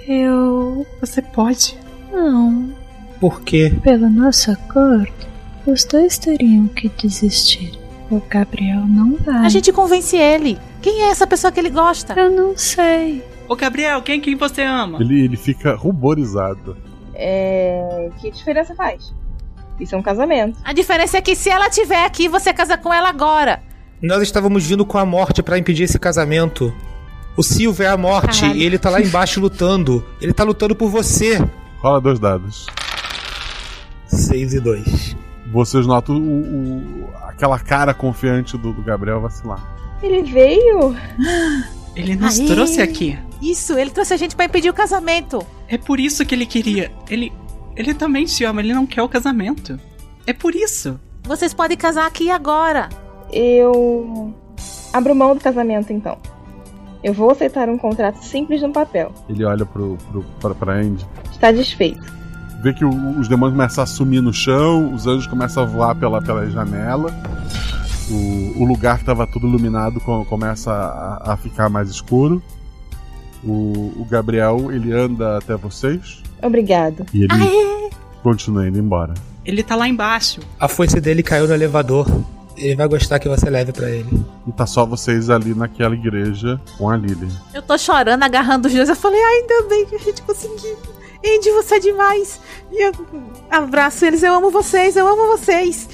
Eu. Você pode. Não. Por quê? Pelo nosso acordo, os dois teriam que desistir. O Gabriel não vai. A gente convence ele. Quem é essa pessoa que ele gosta? Eu não sei. Ô, Gabriel, quem que você ama? Ele, ele fica ruborizado. É. Que diferença faz? Isso é um casamento. A diferença é que se ela estiver aqui, você casa com ela agora. Nós estávamos vindo com a morte para impedir esse casamento. O Silvio é a morte Caralho. e ele tá lá embaixo lutando. Ele tá lutando por você. Rola dois dados. 6 e 2. Vocês notam o, o- aquela cara confiante do, do Gabriel vacilar. Ele veio? Ele nos Aí. trouxe aqui. Isso, ele trouxe a gente pra impedir o casamento. É por isso que ele queria. Ele. Ele também te ama, ele não quer o casamento. É por isso. Vocês podem casar aqui agora. Eu abro mão do casamento então. Eu vou aceitar um contrato simples no papel. Ele olha pro, pro, pra, pra Andy. Está desfeito. Vê que o- os demônios começam a sumir no chão, os anjos começam a voar pela, pela janela. O, o lugar que estava tudo iluminado co- começa a, a ficar mais escuro. O, o Gabriel, ele anda até vocês Obrigado. e ele Aê! continua indo embora. Ele tá lá embaixo. A foice dele caiu no elevador. Ele vai gostar que você leve pra ele. E tá só vocês ali naquela igreja com a Lily. Eu tô chorando, agarrando os dois. Eu falei, ai, ainda bem que a gente conseguiu. Andy, você é demais. E eu abraço eles. Eu amo vocês, eu amo vocês.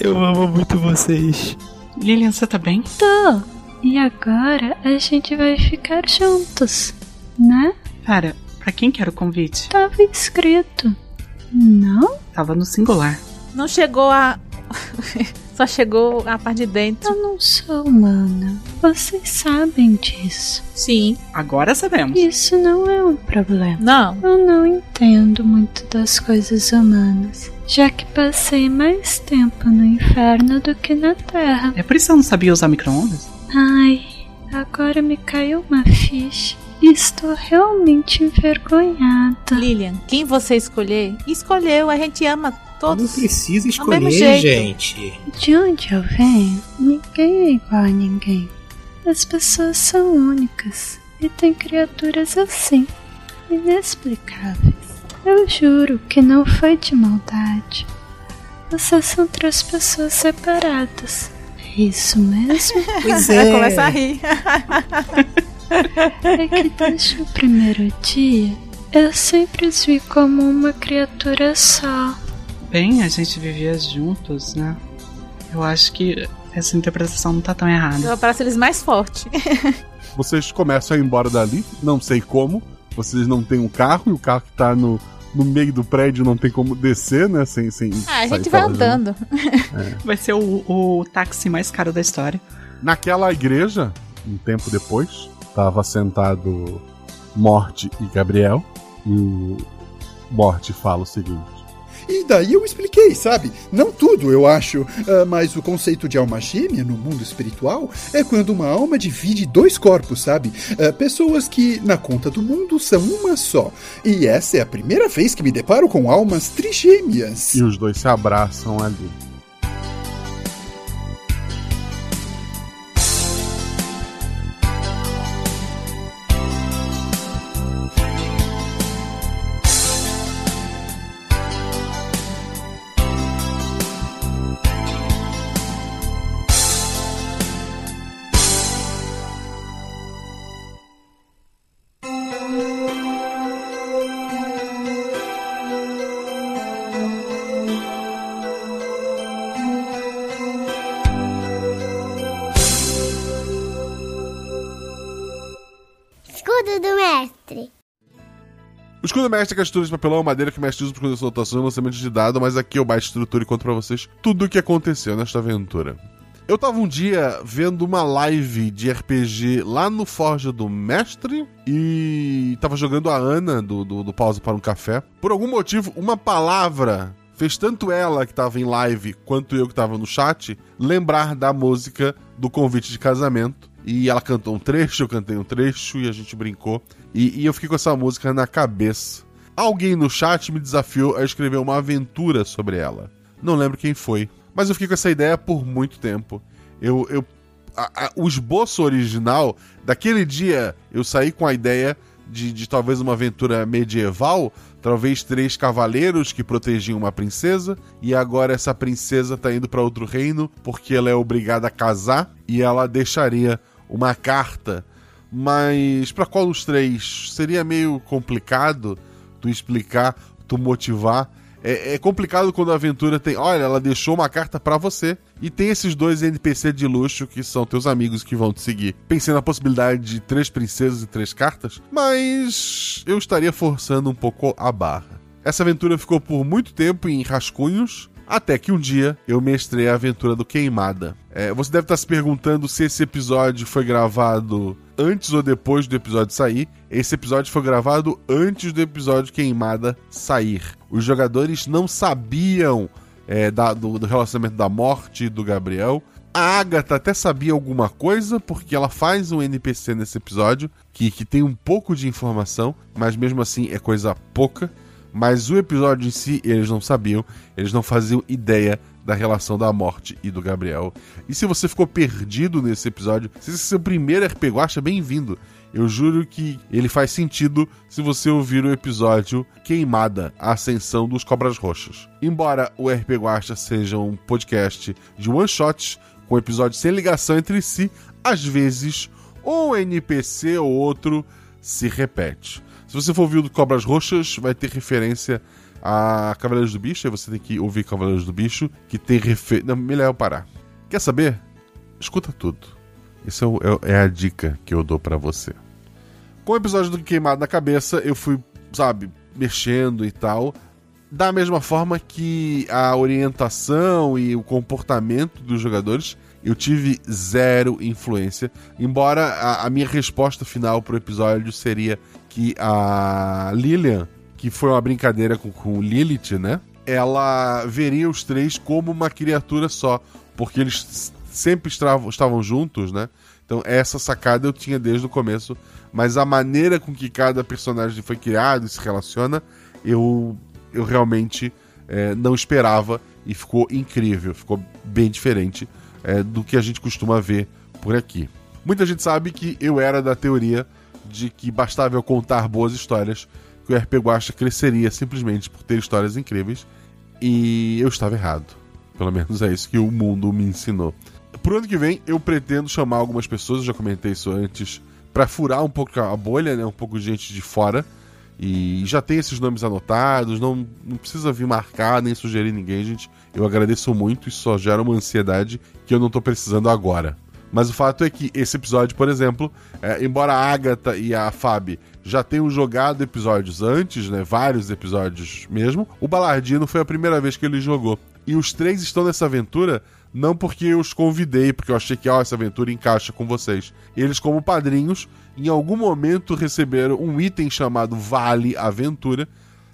Eu amo muito vocês. Lilian, você tá bem? Tô. E agora a gente vai ficar juntos, né? Cara, pra quem que era o convite? Tava escrito. Não? Tava no singular. Não chegou a. Só chegou a parte de dentro. Eu não sou humana. Vocês sabem disso. Sim. Agora sabemos. Isso não é um problema. Não. Eu não entendo muito das coisas humanas, já que passei mais tempo no inferno do que na Terra. É por isso que eu não sabia usar micro-ondas? Ai, agora me caiu uma ficha. e Estou realmente envergonhada. Lilian, quem você escolher, escolheu. A gente ama Não todos. precisa Do mesmo escolher, gente. De onde eu venho, ninguém é igual a ninguém. As pessoas são únicas e tem criaturas assim, inexplicáveis. Eu juro que não foi de maldade. Vocês são três pessoas separadas. É isso mesmo? Pois Ela é. começa a rir. É que desde o primeiro dia eu sempre os vi como uma criatura só. Bem, a gente vivia juntos, né? Eu acho que essa interpretação não tá tão errada. Eu abraço eles mais forte. Vocês começam a ir embora dali, não sei como. Vocês não têm um carro e o carro que tá no, no meio do prédio não tem como descer, né? Sem, sem Ah, a sair gente vai andando. Vai ser o, o táxi mais caro da história. Naquela igreja, um tempo depois, tava sentado Morte e Gabriel. E o Morte fala o seguinte: E daí eu expliquei, sabe? Não tudo, eu acho. ah, mas o conceito de alma gêmea no mundo espiritual é quando uma alma divide dois corpos, sabe? Ah, pessoas que, na conta do mundo, são uma só. E essa é a primeira vez que me deparo com almas trigêmeas. E os dois se abraçam ali. Escudo mestre é textura de papelão, madeira que o mestre usa para esconder anotações e lançamento de dado, mas aqui eu baixo estrutura e conto pra vocês tudo o que aconteceu nesta aventura. Eu tava um dia vendo uma live de RPG lá no Forja do Mestre e tava jogando a Ana do, do, do Pausa para um Café. Por algum motivo, uma palavra fez tanto ela que tava em live quanto eu que tava no chat lembrar da música do convite de casamento. E ela cantou um trecho, eu cantei um trecho e a gente brincou. E, e eu fiquei com essa música na cabeça. Alguém no chat me desafiou a escrever uma aventura sobre ela. Não lembro quem foi. Mas eu fiquei com essa ideia por muito tempo. Eu. eu a- a- o esboço original, daquele dia, eu saí com a ideia de, de talvez uma aventura medieval, talvez três cavaleiros que protegiam uma princesa, e agora essa princesa tá indo para outro reino porque ela é obrigada a casar e ela deixaria uma carta. Mas para qual dos três? Seria meio complicado tu explicar, tu motivar É, é complicado quando a aventura tem. Olha, ela deixou uma carta para você. E tem esses dois NPC de luxo que são teus amigos que vão te seguir. Pensei na possibilidade de três princesas e três cartas, mas eu estaria forçando um pouco a barra. Essa aventura ficou por muito tempo em rascunhos, até que um dia eu mestrei a aventura do Queimada. É, você deve estar se perguntando se esse episódio foi gravado antes ou depois do episódio sair. Esse episódio foi gravado antes do episódio Queimada sair. Os jogadores não sabiam é, da, do, do relacionamento da morte do Gabriel. A Agatha até sabia alguma coisa, porque ela faz um NPC nesse episódio que, que tem um pouco de informação, mas mesmo assim é coisa pouca. Mas o episódio em si, eles não sabiam, eles não faziam ideia da relação da morte e do Gabriel. E se você ficou perdido nesse episódio, se esse é seu primeiro RP Guacha, bem-vindo. Eu juro que ele faz sentido se você ouvir o episódio Queimada, a Ascensão dos Cobras Roxas. Embora o RP Guacha seja um podcast de one-shots, com episódios sem ligação entre si, às vezes um NPC ou outro se repete. Se você for ouvir o do Cobras Roxas, vai ter referência a Cavaleiros do Bicho, aí você tem que ouvir Cavaleiros do Bicho, que tem referência. Não, melhor eu parar. Quer saber? Escuta tudo. Isso é, é a dica que eu dou para você. Com o episódio do Queimado na Cabeça, eu fui, sabe, mexendo e tal. Da mesma forma que a orientação e o comportamento dos jogadores, eu tive zero influência. Embora a, a minha resposta final pro episódio seria que a Lilian, que foi uma brincadeira com, com Lilith, né? Ela veria os três como uma criatura só, porque eles sempre estavam, estavam juntos, né? Então essa sacada eu tinha desde o começo, mas a maneira com que cada personagem foi criado e se relaciona, eu, eu realmente é, não esperava e ficou incrível, ficou bem diferente é, do que a gente costuma ver por aqui. Muita gente sabe que eu era da teoria de que bastava eu contar boas histórias que o RP Guacha cresceria simplesmente por ter histórias incríveis. E eu estava errado. Pelo menos é isso que o mundo me ensinou. Pro ano que vem, eu pretendo chamar algumas pessoas, eu já comentei isso antes, para furar um pouco a bolha, né? Um pouco de gente de fora. E já tem esses nomes anotados, não, não precisa vir marcar nem sugerir ninguém, gente. Eu agradeço muito, isso só gera uma ansiedade que eu não tô precisando agora. Mas o fato é que esse episódio, por exemplo, é, embora a Agatha e a Fabi já tenham jogado episódios antes, né? Vários episódios mesmo, o Balardino foi a primeira vez que ele jogou. E os três estão nessa aventura não porque eu os convidei, porque eu achei que ó, essa aventura encaixa com vocês. Eles, como padrinhos, em algum momento receberam um item chamado Vale Aventura.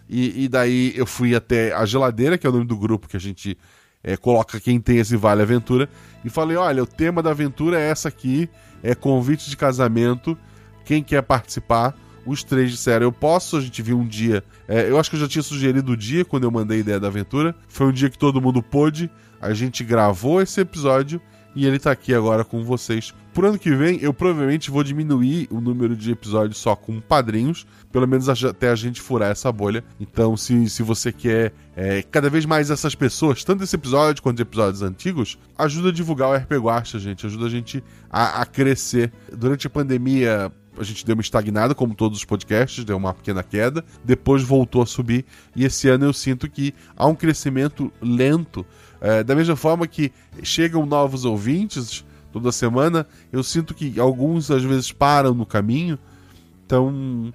E, e daí eu fui até a geladeira, que é o nome do grupo que a gente é, coloca quem tem esse Vale Aventura, e falei: olha, o tema da aventura é essa aqui, é convite de casamento, quem quer participar? Os três disseram: eu posso. A gente viu um dia. É, eu acho que eu já tinha sugerido o dia quando eu mandei a ideia da aventura. Foi um dia que todo mundo pôde. A gente gravou esse episódio e ele tá aqui agora com vocês. Por ano que vem, eu provavelmente vou diminuir o número de episódios só com padrinhos, pelo menos até a gente furar essa bolha. Então, se, se você quer é, cada vez mais essas pessoas, tanto esse episódio quanto episódios antigos, ajuda a divulgar o RP Guacha, gente, ajuda a gente a, a crescer. Durante a pandemia, a gente deu uma estagnada, como todos os podcasts, deu uma pequena queda, depois voltou a subir, e esse ano eu sinto que há um crescimento lento é, da mesma forma que chegam novos ouvintes toda semana, eu sinto que alguns às vezes param no caminho. Então,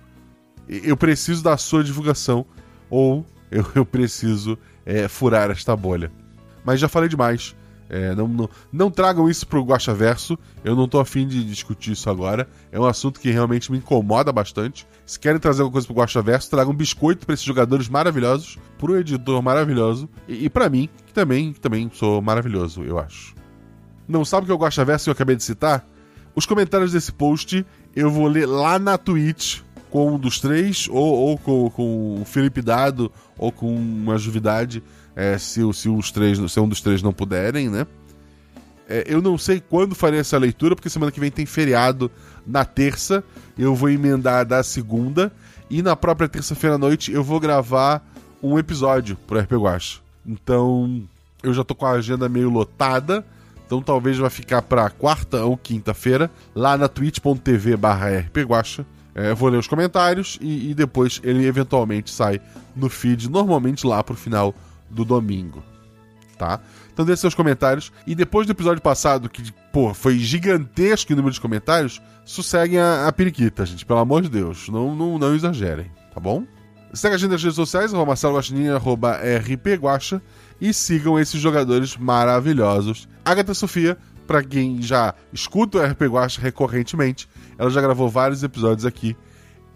eu preciso da sua divulgação ou eu, eu preciso é, furar esta bolha. Mas já falei demais. É, não, não, não, tragam isso pro Guacha Verso. Eu não tô afim de discutir isso agora. É um assunto que realmente me incomoda bastante. Se querem trazer alguma coisa pro Guacha Verso, tragam um biscoito para esses jogadores maravilhosos, pro editor maravilhoso e, e para mim, que também, que também sou maravilhoso, eu acho. Não sabe o que é o Guacha Verso que eu acabei de citar? Os comentários desse post eu vou ler lá na Twitch com um dos três, ou, ou com, com o Felipe Dado, ou com uma Juvidade é, se, se, os três, se um dos três não puderem, né? É, eu não sei quando farei essa leitura, porque semana que vem tem feriado na terça. Eu vou emendar da segunda. E na própria terça-feira à noite eu vou gravar um episódio pro RP Guacha. Então eu já tô com a agenda meio lotada. Então talvez vai ficar pra quarta ou quinta-feira, lá na twitch.tv barra É, eu vou ler os comentários e, e depois ele eventualmente sai no feed, normalmente lá pro final do domingo. Tá? Então deixe seus comentários. E depois do episódio passado, que, pô, foi gigantesco o número de comentários, sosseguem a, a periquita, gente. Pelo amor de Deus. Não, não, não exagerem, tá bom? Segue a gente nas redes sociais, arroba Marcelo Guaxinim, arroba rpguacha. E sigam esses jogadores maravilhosos. Agatha Sofia, para quem já escuta o RP Guacha recorrentemente, ela já gravou vários episódios aqui.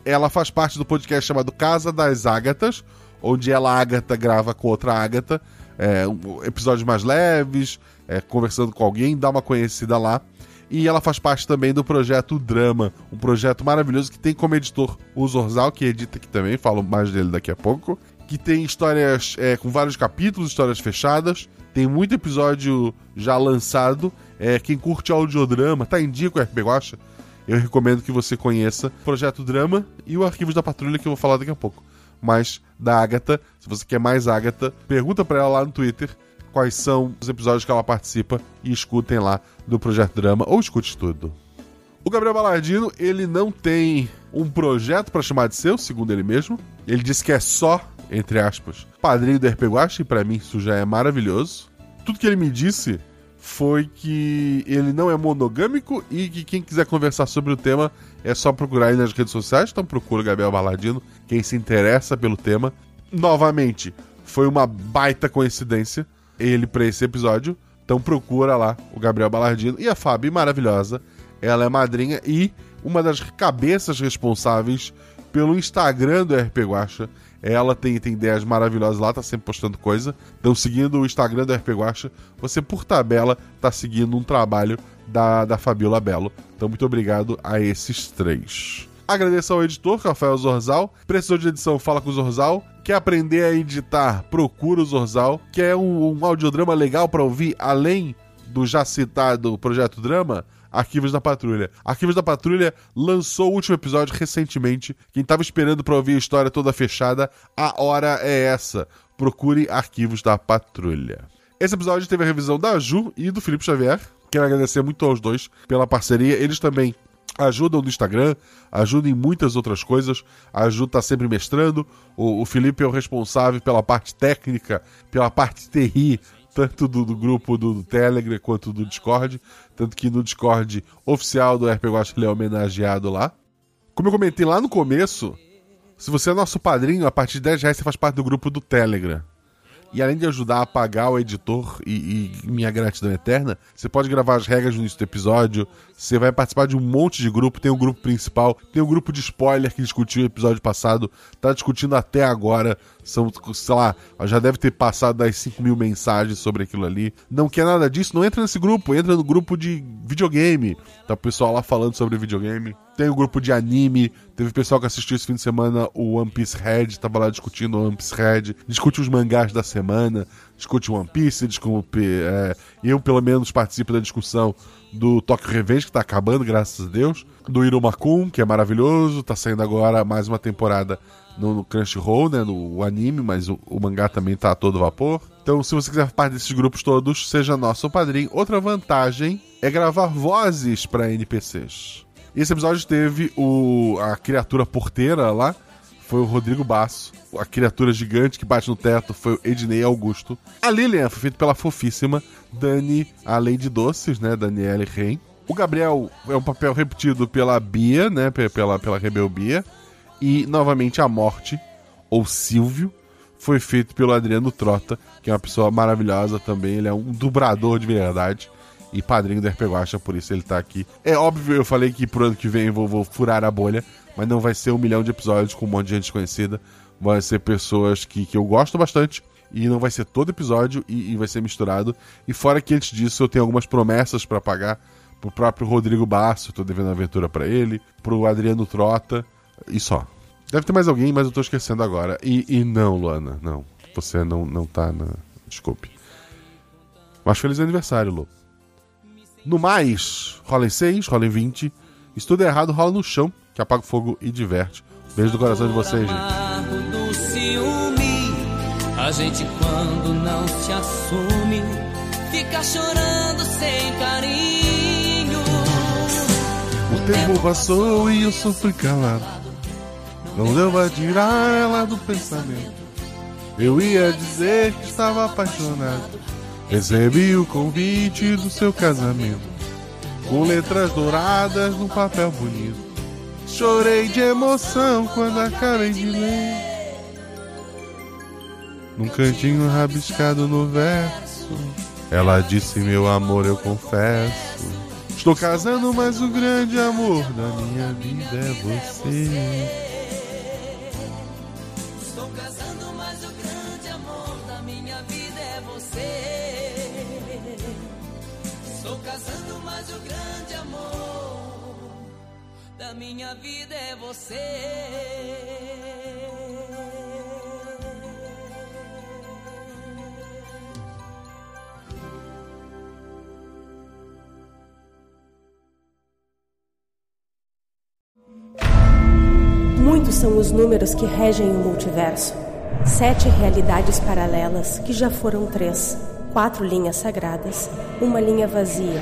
Ela faz parte do podcast chamado Casa das Ágatas, onde ela, Agatha, grava com outra Agatha. É, um, episódios mais leves, é, conversando com alguém, dá uma conhecida lá. E ela faz parte também do projeto Drama, um projeto maravilhoso que tem como editor o Zorzal, que edita aqui também, falo mais dele daqui a pouco. Que tem histórias é, com vários capítulos, histórias fechadas. Tem muito episódio já lançado. É, quem curte audiodrama, tá em dia com o RP Guacha, eu recomendo que você conheça o Projeto Drama e o Arquivos da Patrulha, que eu vou falar daqui a pouco. Mas da Agatha, se você quer mais Agatha, pergunta para ela lá no Twitter quais são os episódios que ela participa e escutem lá do Projeto Drama ou escute tudo. O Gabriel Balardino, ele não tem um projeto para chamar de seu, segundo ele mesmo. Ele disse que é só, entre aspas, padrinho do RP Guacha, e pra mim isso já é maravilhoso. Tudo que ele me disse foi que ele não é monogâmico e que quem quiser conversar sobre o tema é só procurar aí nas redes sociais. Então procura Gabriel Baladino, quem se interessa pelo tema. Novamente, foi uma baita coincidência ele para esse episódio. Então procura lá o Gabriel Balardino e a Fabi maravilhosa. Ela é madrinha e uma das cabeças responsáveis pelo Instagram do RP Guacha. Ela tem, tem ideias maravilhosas lá, tá sempre postando coisa. Então, seguindo o Instagram do RP Guacha, você, por tabela, tá seguindo um trabalho da, da Fabiola Belo. Então, muito obrigado a esses três. Agradeço ao editor, Rafael Zorzal. Precisou de edição, fala com o Zorzal. Quer aprender a editar, procura o Zorzal. Quer um, um audiodrama legal para ouvir, além do já citado Projeto Drama? Arquivos da Patrulha. Arquivos da Patrulha lançou o último episódio recentemente. Quem tava esperando para ouvir a história toda fechada, a hora é essa. Procure Arquivos da Patrulha. Esse episódio teve a revisão da Ju e do Felipe Xavier. Quero agradecer muito aos dois pela parceria. Eles também ajudam no Instagram, ajudam em muitas outras coisas. A Ju tá sempre mestrando. O, o Felipe é o responsável pela parte técnica, pela parte TI tanto do, do grupo do, do, Telegram quanto do Discord. Tanto que no Discord oficial do RPG Watch ele é homenageado lá. Como eu comentei lá no começo, se você é nosso padrinho, a partir de 10 reais você faz parte do grupo do Telegram. E além de ajudar a pagar o editor e, e, minha gratidão eterna, você pode gravar as regras no início do episódio, você vai participar de um monte de grupo, tem o um grupo principal, tem o um grupo de spoiler que discutiu o episódio passado, tá discutindo até agora, são, sei lá, já deve ter passado das 5 mil mensagens sobre aquilo ali. Não quer nada disso, não entra nesse grupo, entra no grupo de videogame. Tá o pessoal lá falando sobre videogame. Tem o grupo de anime, teve pessoal que assistiu esse fim de semana o One Piece Red, tava lá discutindo o One Piece Red, discute os mangás da semana, discute One Piece, discute. É, eu, pelo menos, participo da discussão do Tokyo Revenge, que tá acabando, graças a Deus. Do Irumakun, que é maravilhoso, tá saindo agora mais uma temporada no, Crunchyroll, né, no anime, mas o, o, mangá também tá a todo vapor. Então, se você quiser parte desses grupos todos, seja nosso padrinho. Outra vantagem é gravar vozes para NPCs. Esse episódio teve o, a criatura porteira lá, foi o Rodrigo Basso. A criatura gigante que bate no teto foi o Ednei Augusto. A Lilian foi feita pela fofíssima Dani, a Lady Doces, né, Daniele Rein. O Gabriel é um papel repetido pela Bia, né, pela, pela Rebel Bia. E, novamente, a morte, ou Silvio, foi feito pelo Adriano Trota, que é uma pessoa maravilhosa também. Ele é um dubrador de verdade e padrinho do RP Guacha, por isso ele tá aqui. É óbvio, eu falei que pro ano que vem eu vou, vou furar a bolha, mas não vai ser um milhão de episódios com um monte de gente conhecida. Vai ser pessoas que, que eu gosto bastante. E não vai ser todo episódio e, e vai ser misturado. E fora que antes disso eu tenho algumas promessas para pagar pro próprio Rodrigo Basso, tô devendo aventura para ele, pro Adriano Trota e só. Deve ter mais alguém, mas eu tô esquecendo agora. E, e não, Luana, não. Você não, não tá na. Desculpe. Mas feliz aniversário, Lu. No mais, rola em 6, rola em 20. Se tudo é errado, rola no chão, que apaga o fogo e diverte. Beijo do coração de vocês, gente. Do ciúme, a gente quando não se assume, fica chorando sem carinho. tempo passou e eu sofri calado. Não deu pra tirar ela do pensamento. Eu ia dizer que estava apaixonado. Recebi o convite do seu casamento. Com letras douradas num papel bonito. Chorei de emoção quando acabei de ler. Num cantinho rabiscado no verso. Ela disse: Meu amor, eu confesso. Estou casando, mas o grande amor da minha vida é você. Minha vida é você. Muitos são os números que regem o multiverso. Sete realidades paralelas, que já foram três. Quatro linhas sagradas, uma linha vazia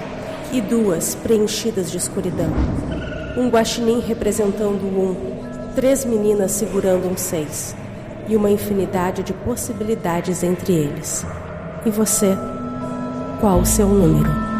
e duas preenchidas de escuridão. Um guaxinim representando um, três meninas segurando um seis e uma infinidade de possibilidades entre eles. E você? Qual o seu número?